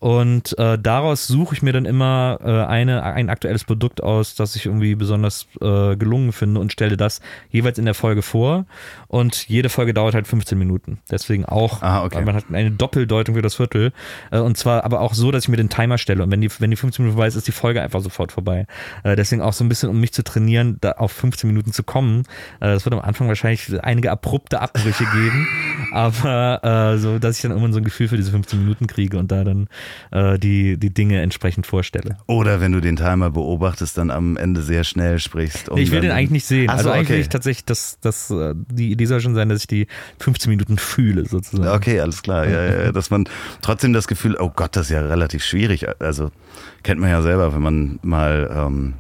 Und äh, daraus suche ich mir dann immer äh, eine, ein aktuelles Produkt aus, das ich irgendwie besonders äh, gelungen finde und stelle das jeweils in der Folge vor. Und jede Folge dauert halt 15 Minuten. Deswegen auch, ah, okay. weil man hat eine Doppeldeutung für das Viertel. Äh, und zwar aber auch so, dass ich mir den Timer stelle. Und wenn die, wenn die 15 Minuten vorbei ist, ist die Folge einfach sofort vorbei. Äh, deswegen auch so ein bisschen, um mich zu trainieren, da auf 15 Minuten zu kommen. Äh, das wird am Anfang wahrscheinlich einige abrupte Abbrüche geben. aber äh, so, dass ich dann irgendwann so ein Gefühl für diese 15 Minuten kriege und da dann äh, die, die Dinge entsprechend vorstelle. Oder wenn du den Timer beobachtest, dann am Ende sehr schnell sprichst. Um nee, ich will den eigentlich nicht sehen. Also so, eigentlich okay. tatsächlich, dass, dass äh, die Idee soll schon sein, dass ich die 15 Minuten fühle, sozusagen. Okay, alles klar. Ja, ja, dass man trotzdem das Gefühl, oh Gott, das ist ja relativ schwierig. Also kennt man ja selber, wenn man mal. Ähm,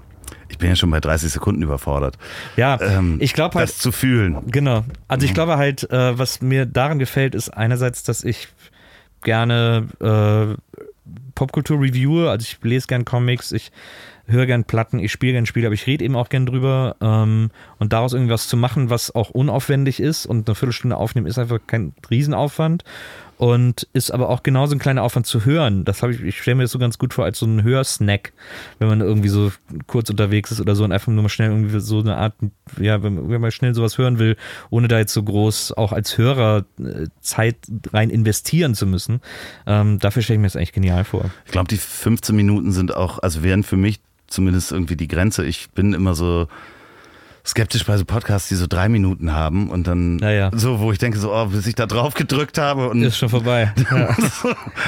ich bin ja schon bei 30 Sekunden überfordert. Ja, ähm, ich glaube halt. Das zu fühlen. Genau. Also ich mhm. glaube halt, äh, was mir daran gefällt, ist einerseits, dass ich gerne äh, Popkultur reviewe, also ich lese gern Comics, ich höre gern Platten, ich spiele gern Spiele, aber ich rede eben auch gern drüber. Ähm, und daraus irgendwas zu machen, was auch unaufwendig ist und eine Viertelstunde aufnehmen, ist einfach kein Riesenaufwand und ist aber auch genauso ein kleiner Aufwand zu hören. Das habe ich, ich stelle mir das so ganz gut vor als so ein Hörsnack, wenn man irgendwie so kurz unterwegs ist oder so und einfach nur mal schnell irgendwie so eine Art, ja, wenn, wenn man schnell sowas hören will, ohne da jetzt so groß auch als Hörer äh, Zeit rein investieren zu müssen. Ähm, dafür stelle ich mir das eigentlich genial vor. Ich glaube, die 15 Minuten sind auch, also wären für mich zumindest irgendwie die Grenze. Ich bin immer so, skeptisch bei so Podcasts, die so drei Minuten haben und dann naja. so, wo ich denke, so, oh, bis ich da drauf gedrückt habe und. Ist schon vorbei. Ja.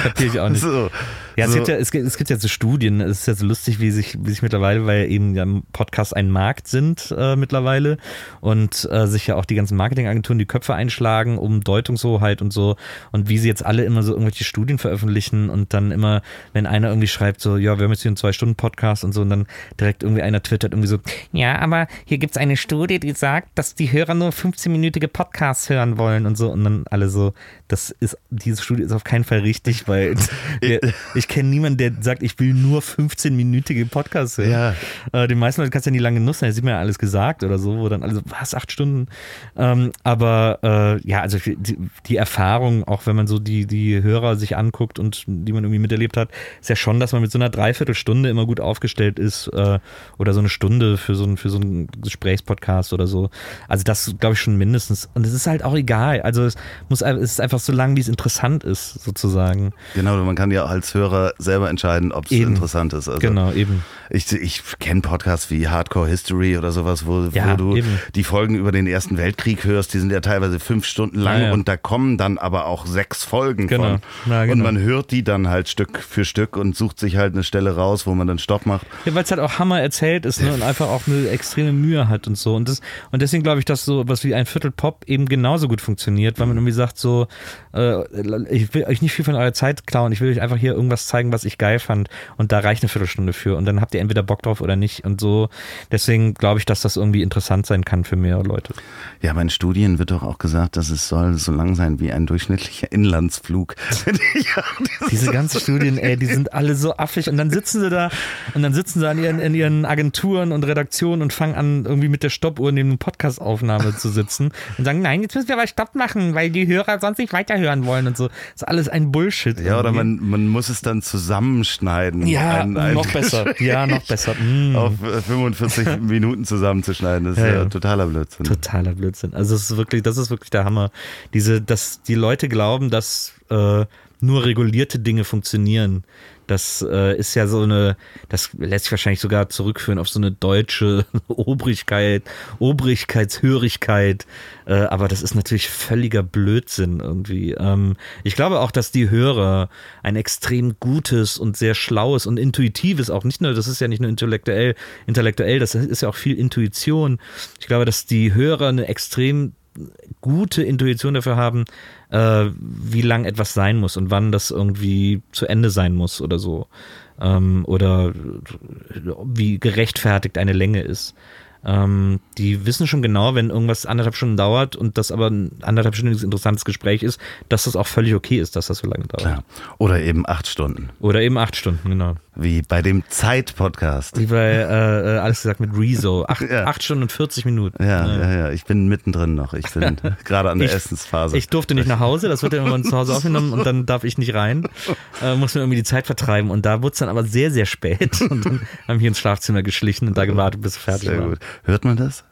Kapier ich auch nicht. So. Ja, es, So- gibt ja, es, gibt, es gibt ja so Studien, es ist ja so lustig, wie sich, wie sich mittlerweile, weil eben ja Podcasts ein Markt sind äh, mittlerweile und äh, sich ja auch die ganzen Marketingagenturen die Köpfe einschlagen um Deutungshoheit und so und wie sie jetzt alle immer so irgendwelche Studien veröffentlichen und dann immer, wenn einer irgendwie schreibt, so, ja, wir haben jetzt hier einen Zwei-Stunden-Podcast und so und dann direkt irgendwie einer twittert irgendwie so, ja, aber hier gibt es eine Studie, die sagt, dass die Hörer nur 15-minütige Podcasts hören wollen und so und dann alle so, das ist, diese Studie ist auf keinen Fall richtig, weil wir, ich kenne niemanden, der sagt, ich will nur 15-minütige Podcasts hören. Ja. Äh, den meisten Leuten kannst du ja nie lange nutzen, da sieht man ja alles gesagt oder so, wo dann alle so, was, acht Stunden? Ähm, aber äh, ja, also die, die Erfahrung, auch wenn man so die, die Hörer sich anguckt und die man irgendwie miterlebt hat, ist ja schon, dass man mit so einer Dreiviertelstunde immer gut aufgestellt ist äh, oder so eine Stunde für so, ein, für so einen Gesprächspodcast oder so. Also das glaube ich schon mindestens. Und es ist halt auch egal. Also es, muss, es ist einfach so lang, wie es interessant ist, sozusagen. Genau, man kann ja als Hörer selber entscheiden, ob es interessant ist. Also Genau, eben. Ich, ich kenne Podcasts wie Hardcore History oder sowas, wo, Ja, wo du eben. die Folgen über den Ersten Weltkrieg hörst, die sind ja teilweise fünf Stunden lang Ja, ja. und da kommen dann aber auch sechs Folgen Genau. von. Und genau. man hört die dann halt Stück für Stück und sucht sich halt eine Stelle raus, wo man dann Stopp macht. Ja, weil es halt auch Hammer erzählt ist ne? und einfach auch eine extreme Mühe hat und so. Und, das, und deswegen glaube ich, dass so was wie ein Viertel Pop eben genauso gut funktioniert, weil man irgendwie sagt so, ich will euch nicht viel von eurer Zeit klauen, ich will euch einfach hier irgendwas zeigen, was ich geil fand und da reicht eine Viertelstunde für und dann habt ihr entweder Bock drauf oder nicht und so. Deswegen glaube ich, dass das irgendwie interessant sein kann für mehrere Leute. Ja, aber in Studien wird doch auch gesagt, dass es soll so lang sein wie ein durchschnittlicher Inlandsflug. ja, Diese ganzen Studien, ey, die sind alle so affig und dann sitzen sie da und dann sitzen sie an ihren, in ihren Agenturen und Redaktionen und fangen an, irgendwie mit der Stoppuhr neben einer Podcast-Aufnahme zu sitzen und sagen, nein, jetzt müssen wir aber Stopp machen, weil die Hörer sonst nicht weiterhören wollen und so. Das ist alles ein Bullshit. ja oder man, man muss es dann zusammenschneiden. Ja, Ein- ein- noch besser. Ja, noch besser. Mm. Auf äh, 45 Minuten zusammenzuschneiden. Das ist Ja, ja, ja. totaler Blödsinn. Totaler Blödsinn. Also es ist wirklich, das ist wirklich der Hammer. Diese, dass die Leute glauben, dass äh, nur regulierte Dinge funktionieren. Das äh, ist ja so eine, das lässt sich wahrscheinlich sogar zurückführen auf so eine deutsche Obrigkeit, Obrigkeitshörigkeit. Äh, aber das ist natürlich völliger Blödsinn irgendwie. Ähm, ich glaube auch, dass die Hörer ein extrem gutes und sehr schlaues und intuitives, auch nicht nur, das ist ja nicht nur intellektuell, intellektuell, das ist ja auch viel Intuition. Ich glaube, dass die Hörer eine extrem gute Intuition dafür haben, äh, wie lang etwas sein muss und wann das irgendwie zu Ende sein muss oder so. Ähm, oder wie gerechtfertigt eine Länge ist. Ähm, die wissen schon genau, wenn irgendwas anderthalb Stunden dauert und das aber ein anderthalbstündiges interessantes Gespräch ist, dass das auch völlig okay ist, dass das so lange dauert. Klar. Oder eben acht Stunden. Oder eben acht Stunden, genau. Wie bei dem Zeit-Podcast. Wie bei äh, äh, alles gesagt mit Rezo. Acht, Ja. acht Stunden und 40 Minuten. Ja, ja, ja, ich bin mittendrin noch. Ich bin gerade an der Ich- Essensphase. Ich durfte nicht nach Hause, das wird ja irgendwann zu Hause aufgenommen und dann darf ich nicht rein. Äh, muss mir irgendwie die Zeit vertreiben und da wurde es dann aber sehr, sehr spät und dann haben wir ins Schlafzimmer geschlichen und da gewartet, bis es fertig Sehr war. gut. Hört man das?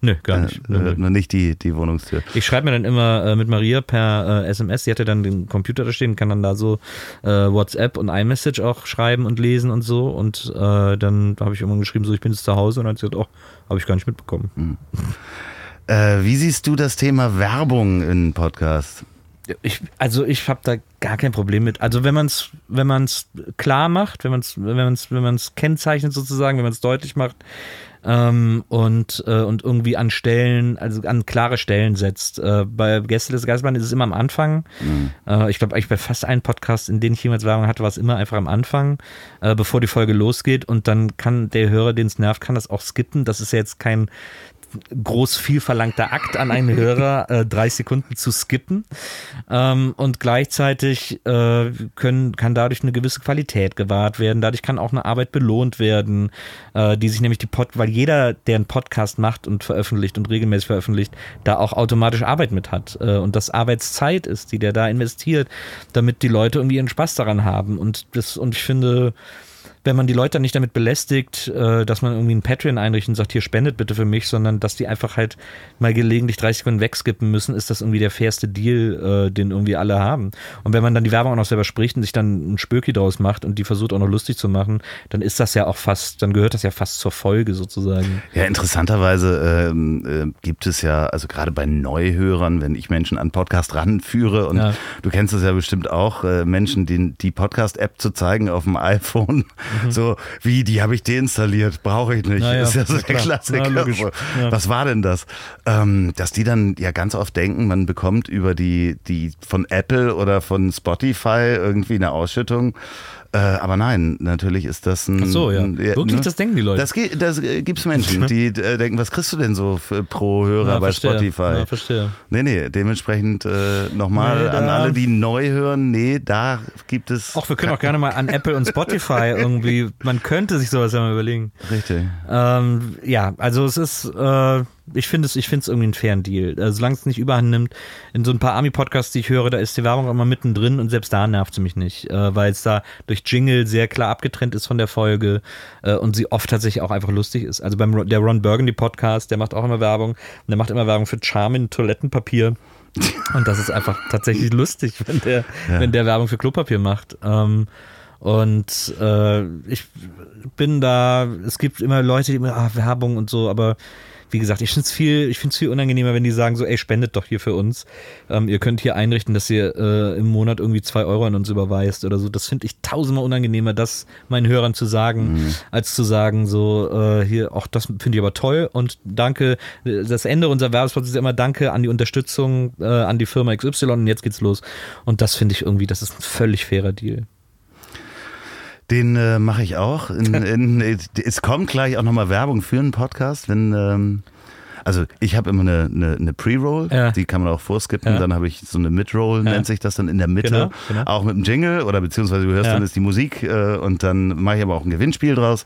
Nö, gar Äh, nicht. Nö, nö. hört man nicht die, die Wohnungstür. Ich schreibe mir dann immer äh, mit Maria per äh, SMS, sie hatte dann den Computer da stehen, kann dann da so äh, WhatsApp und iMessage auch schreiben und lesen und so und äh, dann habe ich irgendwann geschrieben, so ich bin jetzt zu Hause und dann hat sie gesagt, oh, habe ich gar nicht mitbekommen. Äh, wie siehst du das Thema Werbung in Podcasts? Ich, also ich habe da gar kein Problem mit. Also wenn man es wenn man's klar macht, wenn man es wenn man's, wenn man's kennzeichnet sozusagen, wenn man es deutlich macht ähm, und, äh, und irgendwie an Stellen, also an klare Stellen setzt. Äh, bei Gäste des Geistbahn ist es immer am Anfang. Äh, ich glaube eigentlich bei fast allen Podcasts, in denen ich jemals Werbung hatte, war es immer einfach am Anfang, äh, bevor die Folge losgeht und dann kann der Hörer, den es nervt, kann das auch skippen. Das ist ja jetzt kein groß viel verlangter Akt an einen Hörer, äh, 30 Sekunden zu skippen. Ähm, und gleichzeitig äh, können, kann dadurch eine gewisse Qualität gewahrt werden. Dadurch kann auch eine Arbeit belohnt werden, äh, die sich nämlich die Pod, weil jeder, der einen Podcast macht und veröffentlicht und regelmäßig veröffentlicht, da auch automatisch Arbeit mit hat. Äh, und das Arbeitszeit ist, die der da investiert, damit die Leute irgendwie ihren Spaß daran haben. Und das, und ich finde, wenn man die Leute dann nicht damit belästigt, äh, dass man irgendwie ein Patreon einrichtet und sagt, hier spendet bitte für mich, sondern dass die einfach halt mal gelegentlich 30 Sekunden wegskippen müssen, ist das irgendwie der fairste Deal, äh, den irgendwie alle haben. Und wenn man dann die Werbung auch noch selber spricht und sich dann ein Spöki draus macht und die versucht auch noch lustig zu machen, dann ist das ja auch fast, dann gehört das ja fast zur Folge sozusagen. Ja, interessanterweise ähm, äh, gibt es ja, also gerade bei Neuhörern, wenn ich Menschen an Podcast ranführe und Ja. du kennst es ja bestimmt auch, äh, Menschen, die, die Podcast-App zu zeigen auf dem iPhone, so wie, die habe ich deinstalliert, brauche ich nicht. Mhm. Na ja, ist ja so der. Klassiker. Na. So. Ja. Was war denn das? Ähm, dass die dann ja ganz oft denken, man bekommt über die, die von Apple oder von Spotify irgendwie eine Ausschüttung. Äh, aber nein, natürlich ist das ein. Ach so, ja. ein- Wirklich, das denken die Leute. Das, das äh, gibt's Menschen, die äh, denken, was kriegst du denn so für, pro Hörer Ja, bei verstehe. Spotify? Ja, verstehe. Nee, nee, dementsprechend äh, nochmal Nee, an alle, die neu hören, nee, da gibt es. Auch wir können auch gerne mal an Apple und Spotify irgendwie, man könnte sich sowas ja mal überlegen. Richtig. Ähm, ja, also es ist, äh, ich finde es, ich finde es irgendwie einen fairen Deal. Äh, solange es nicht überhand nimmt, in so ein paar Army-Podcasts, die ich höre, da ist die Werbung immer mittendrin und selbst da nervt sie mich nicht, äh, weil es da durch Jingle sehr klar abgetrennt ist von der Folge äh, und sie oft tatsächlich auch einfach lustig ist. Also beim der Ron Burgundy Podcast, der macht auch immer Werbung und der macht immer Werbung für Charmin Toilettenpapier. Und das ist einfach tatsächlich lustig, wenn der, wenn der Werbung für Klopapier macht. Ähm, und äh, ich bin da, es gibt immer Leute, die immer, ah, Werbung und so, aber wie gesagt, ich finde es viel, ich find's viel unangenehmer, wenn die sagen so, ey, spendet doch hier für uns. Ähm, ihr könnt hier einrichten, dass ihr äh, im Monat irgendwie zwei Euro an uns überweist oder so. Das finde ich tausendmal unangenehmer, das meinen Hörern zu sagen, als zu sagen so, äh, hier, auch das finde ich aber toll und danke. Das Ende unserer Werbespots ist immer Danke an die Unterstützung, äh, an die Firma XY und jetzt geht's los. Und das finde ich irgendwie, das ist ein völlig fairer Deal. Den äh, mache ich auch. In, in, es kommt gleich auch nochmal Werbung für einen Podcast, wenn. Ähm, also ich habe immer eine, eine, eine Pre-Roll, Ja. die kann man auch vorskippen. Ja. Dann habe ich so eine Mid-Roll, nennt sich das dann in der Mitte. Genau, genau. Auch mit dem Jingle oder beziehungsweise du hörst Ja. dann ist die Musik äh, und dann mache ich aber auch ein Gewinnspiel draus.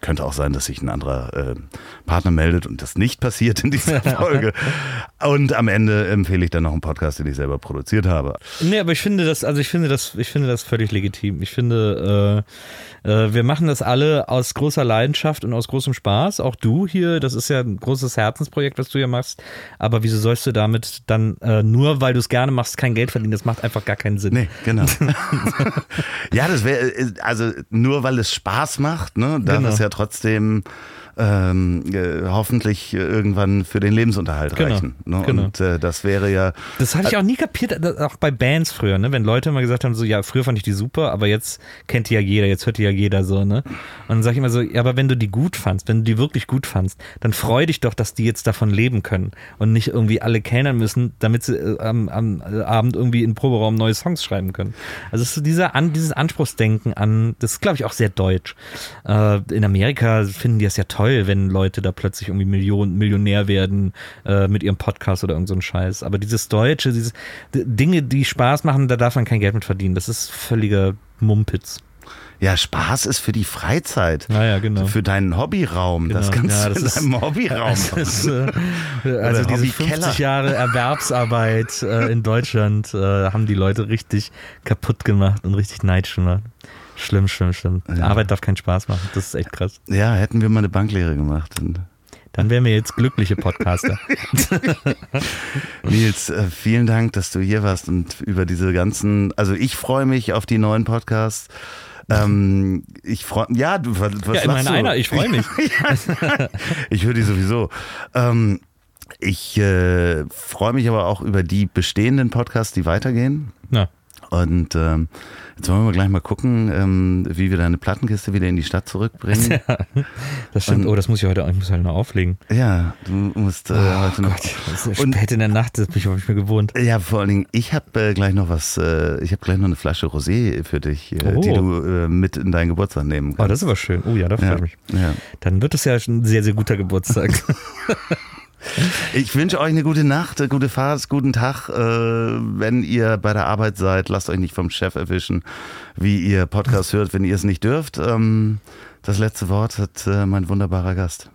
Könnte auch sein, dass sich ein anderer äh, Partner meldet und das nicht passiert in dieser Folge. Und am Ende empfehle ich dann noch einen Podcast, den ich selber produziert habe. Nee, aber ich finde das, also ich finde das, ich finde das völlig legitim. Ich finde, äh, äh, wir machen das alle aus großer Leidenschaft und aus großem Spaß. Auch du hier, das ist ja ein großes Herzensprojekt, was du hier machst. Aber wieso sollst du damit dann äh, nur, weil du es gerne machst, kein Geld verdienen? Das macht einfach gar keinen Sinn. Nee, genau. ja, das wäre, also nur weil es Spaß macht, ne, darf Genau. es ja trotzdem ähm, äh, hoffentlich irgendwann für den Lebensunterhalt Genau, reichen. Ne? genau. Und äh, das wäre ja, Das habe ich auch nie kapiert, das- auch bei Bands früher, ne? Wenn Leute immer gesagt haben, so, ja, früher fand ich die super, aber jetzt kennt die ja jeder, jetzt hört die ja jeder so, ne? Und dann sage ich immer so, ja, aber wenn du die gut fandst, wenn du die wirklich gut fandst, dann freu dich doch, dass die jetzt davon leben können und nicht irgendwie alle kellnern müssen, damit sie äh, am, am äh, Abend irgendwie in Proberaum neue Songs schreiben können. Also es ist so dieser, an, dieses Anspruchsdenken an, das ist, glaube ich, auch sehr deutsch. Äh, in Amerika finden die das ja toll, wenn Leute da plötzlich irgendwie Million, Millionär werden äh, mit ihrem Podcast oder irgend so ein Scheiß. Aber dieses Deutsche, diese Dinge, die Spaß machen, da darf man kein Geld mit verdienen. Das ist völliger Mumpitz. ja, Spaß ist für die Freizeit. Naja, genau. Für deinen Hobbyraum. Das Genau. kannst Ja, du das in ist- deinem Hobbyraum Das machen. ist, äh, also diese Hobbykeller. 50 Jahre Erwerbsarbeit äh, in Deutschland äh, haben die Leute richtig kaputt gemacht und richtig neidisch gemacht. Schlimm, schlimm, schlimm. Arbeit darf keinen Spaß machen. Das ist echt krass. Ja, hätten wir mal eine Banklehre gemacht. Dann wären wir jetzt glückliche Podcaster. Nils, äh, vielen Dank, dass du hier warst und über diese ganzen, also ich freue mich auf die neuen Podcasts. Ähm, ich freue, ja, du, was, ja, immerhin lachst du? einer, ich freue mich. Ich höre die sowieso. Ähm, ich äh, freue mich aber auch über die bestehenden Podcasts, die weitergehen. Na, Und ähm, jetzt wollen wir gleich mal gucken, ähm, wie wir deine Plattenkiste wieder in die Stadt zurückbringen. das stimmt. Oh, das muss ich heute, ich muss heute noch auflegen. ja, du musst äh, heute noch. Das ist Und- spät in der Nacht, das bin ich nicht mehr gewohnt. Ja, vor allen Dingen, ich habe äh, gleich noch was, äh, ich habe gleich noch eine Flasche Rosé für dich, äh, Oh. die du äh, mit in deinen Geburtstag nehmen Oh, kannst. das ist aber schön. Oh ja, da freue ja, ich mich. ja. Dann wird es ja ein sehr, sehr guter Geburtstag. Ich wünsche euch eine gute Nacht, eine gute Fahrt, guten Tag. Äh, wenn ihr bei der Arbeit seid, lasst euch nicht vom Chef erwischen, wie ihr Podcast hört, wenn ihr es nicht dürft. Ähm, das letzte Wort hat äh, mein wunderbarer Gast.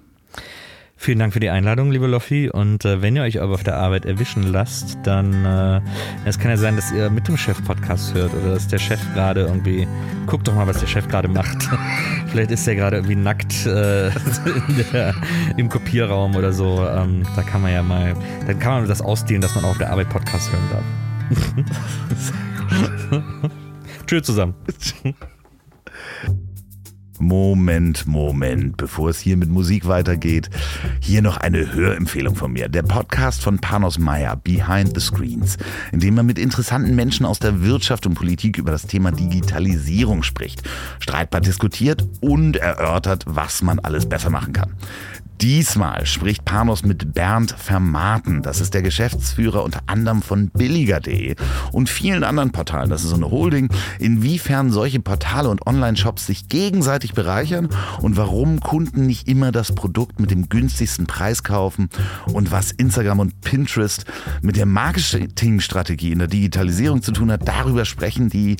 Vielen Dank für die Einladung, liebe Loffi. Und äh, wenn ihr euch aber auf der Arbeit erwischen lasst, dann äh, es kann ja sein, dass ihr mit dem Chef Podcast hört oder dass der Chef gerade irgendwie guckt doch mal, was der Chef gerade macht. Vielleicht ist er gerade irgendwie nackt äh, der, im Kopierraum oder so. Ähm, da kann man ja mal, dann kann man das ausdehnen, dass man auch auf der Arbeit Podcast hören darf. Tschüss zusammen. Moment, Moment, bevor es hier mit Musik weitergeht, hier noch eine Hörempfehlung von mir. Der Podcast von Panos Meyer, Behind the Screens, in dem er mit interessanten Menschen aus der Wirtschaft und Politik über das Thema Digitalisierung spricht, streitbar diskutiert und erörtert, was man alles besser machen kann. Diesmal spricht Panos mit Bernd Vermaten. Das ist der Geschäftsführer unter anderem von billiger.de und vielen anderen Portalen. Das ist so eine Holding. Inwiefern solche Portale und Online-Shops sich gegenseitig bereichern und warum Kunden nicht immer das Produkt mit dem günstigsten Preis kaufen und was Instagram und Pinterest mit der Marketingstrategie in der Digitalisierung zu tun hat, darüber sprechen die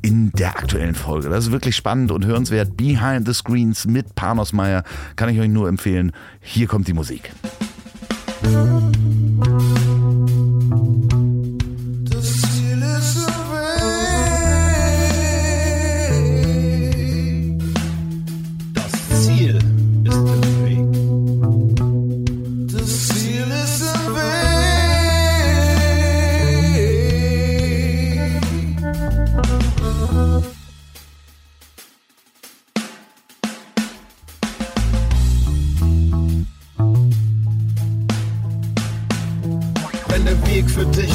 in der aktuellen Folge. Das ist wirklich spannend und hörenswert. Behind the Screens mit Panos Meyer kann ich euch nur empfehlen. Hier kommt die Musik. Das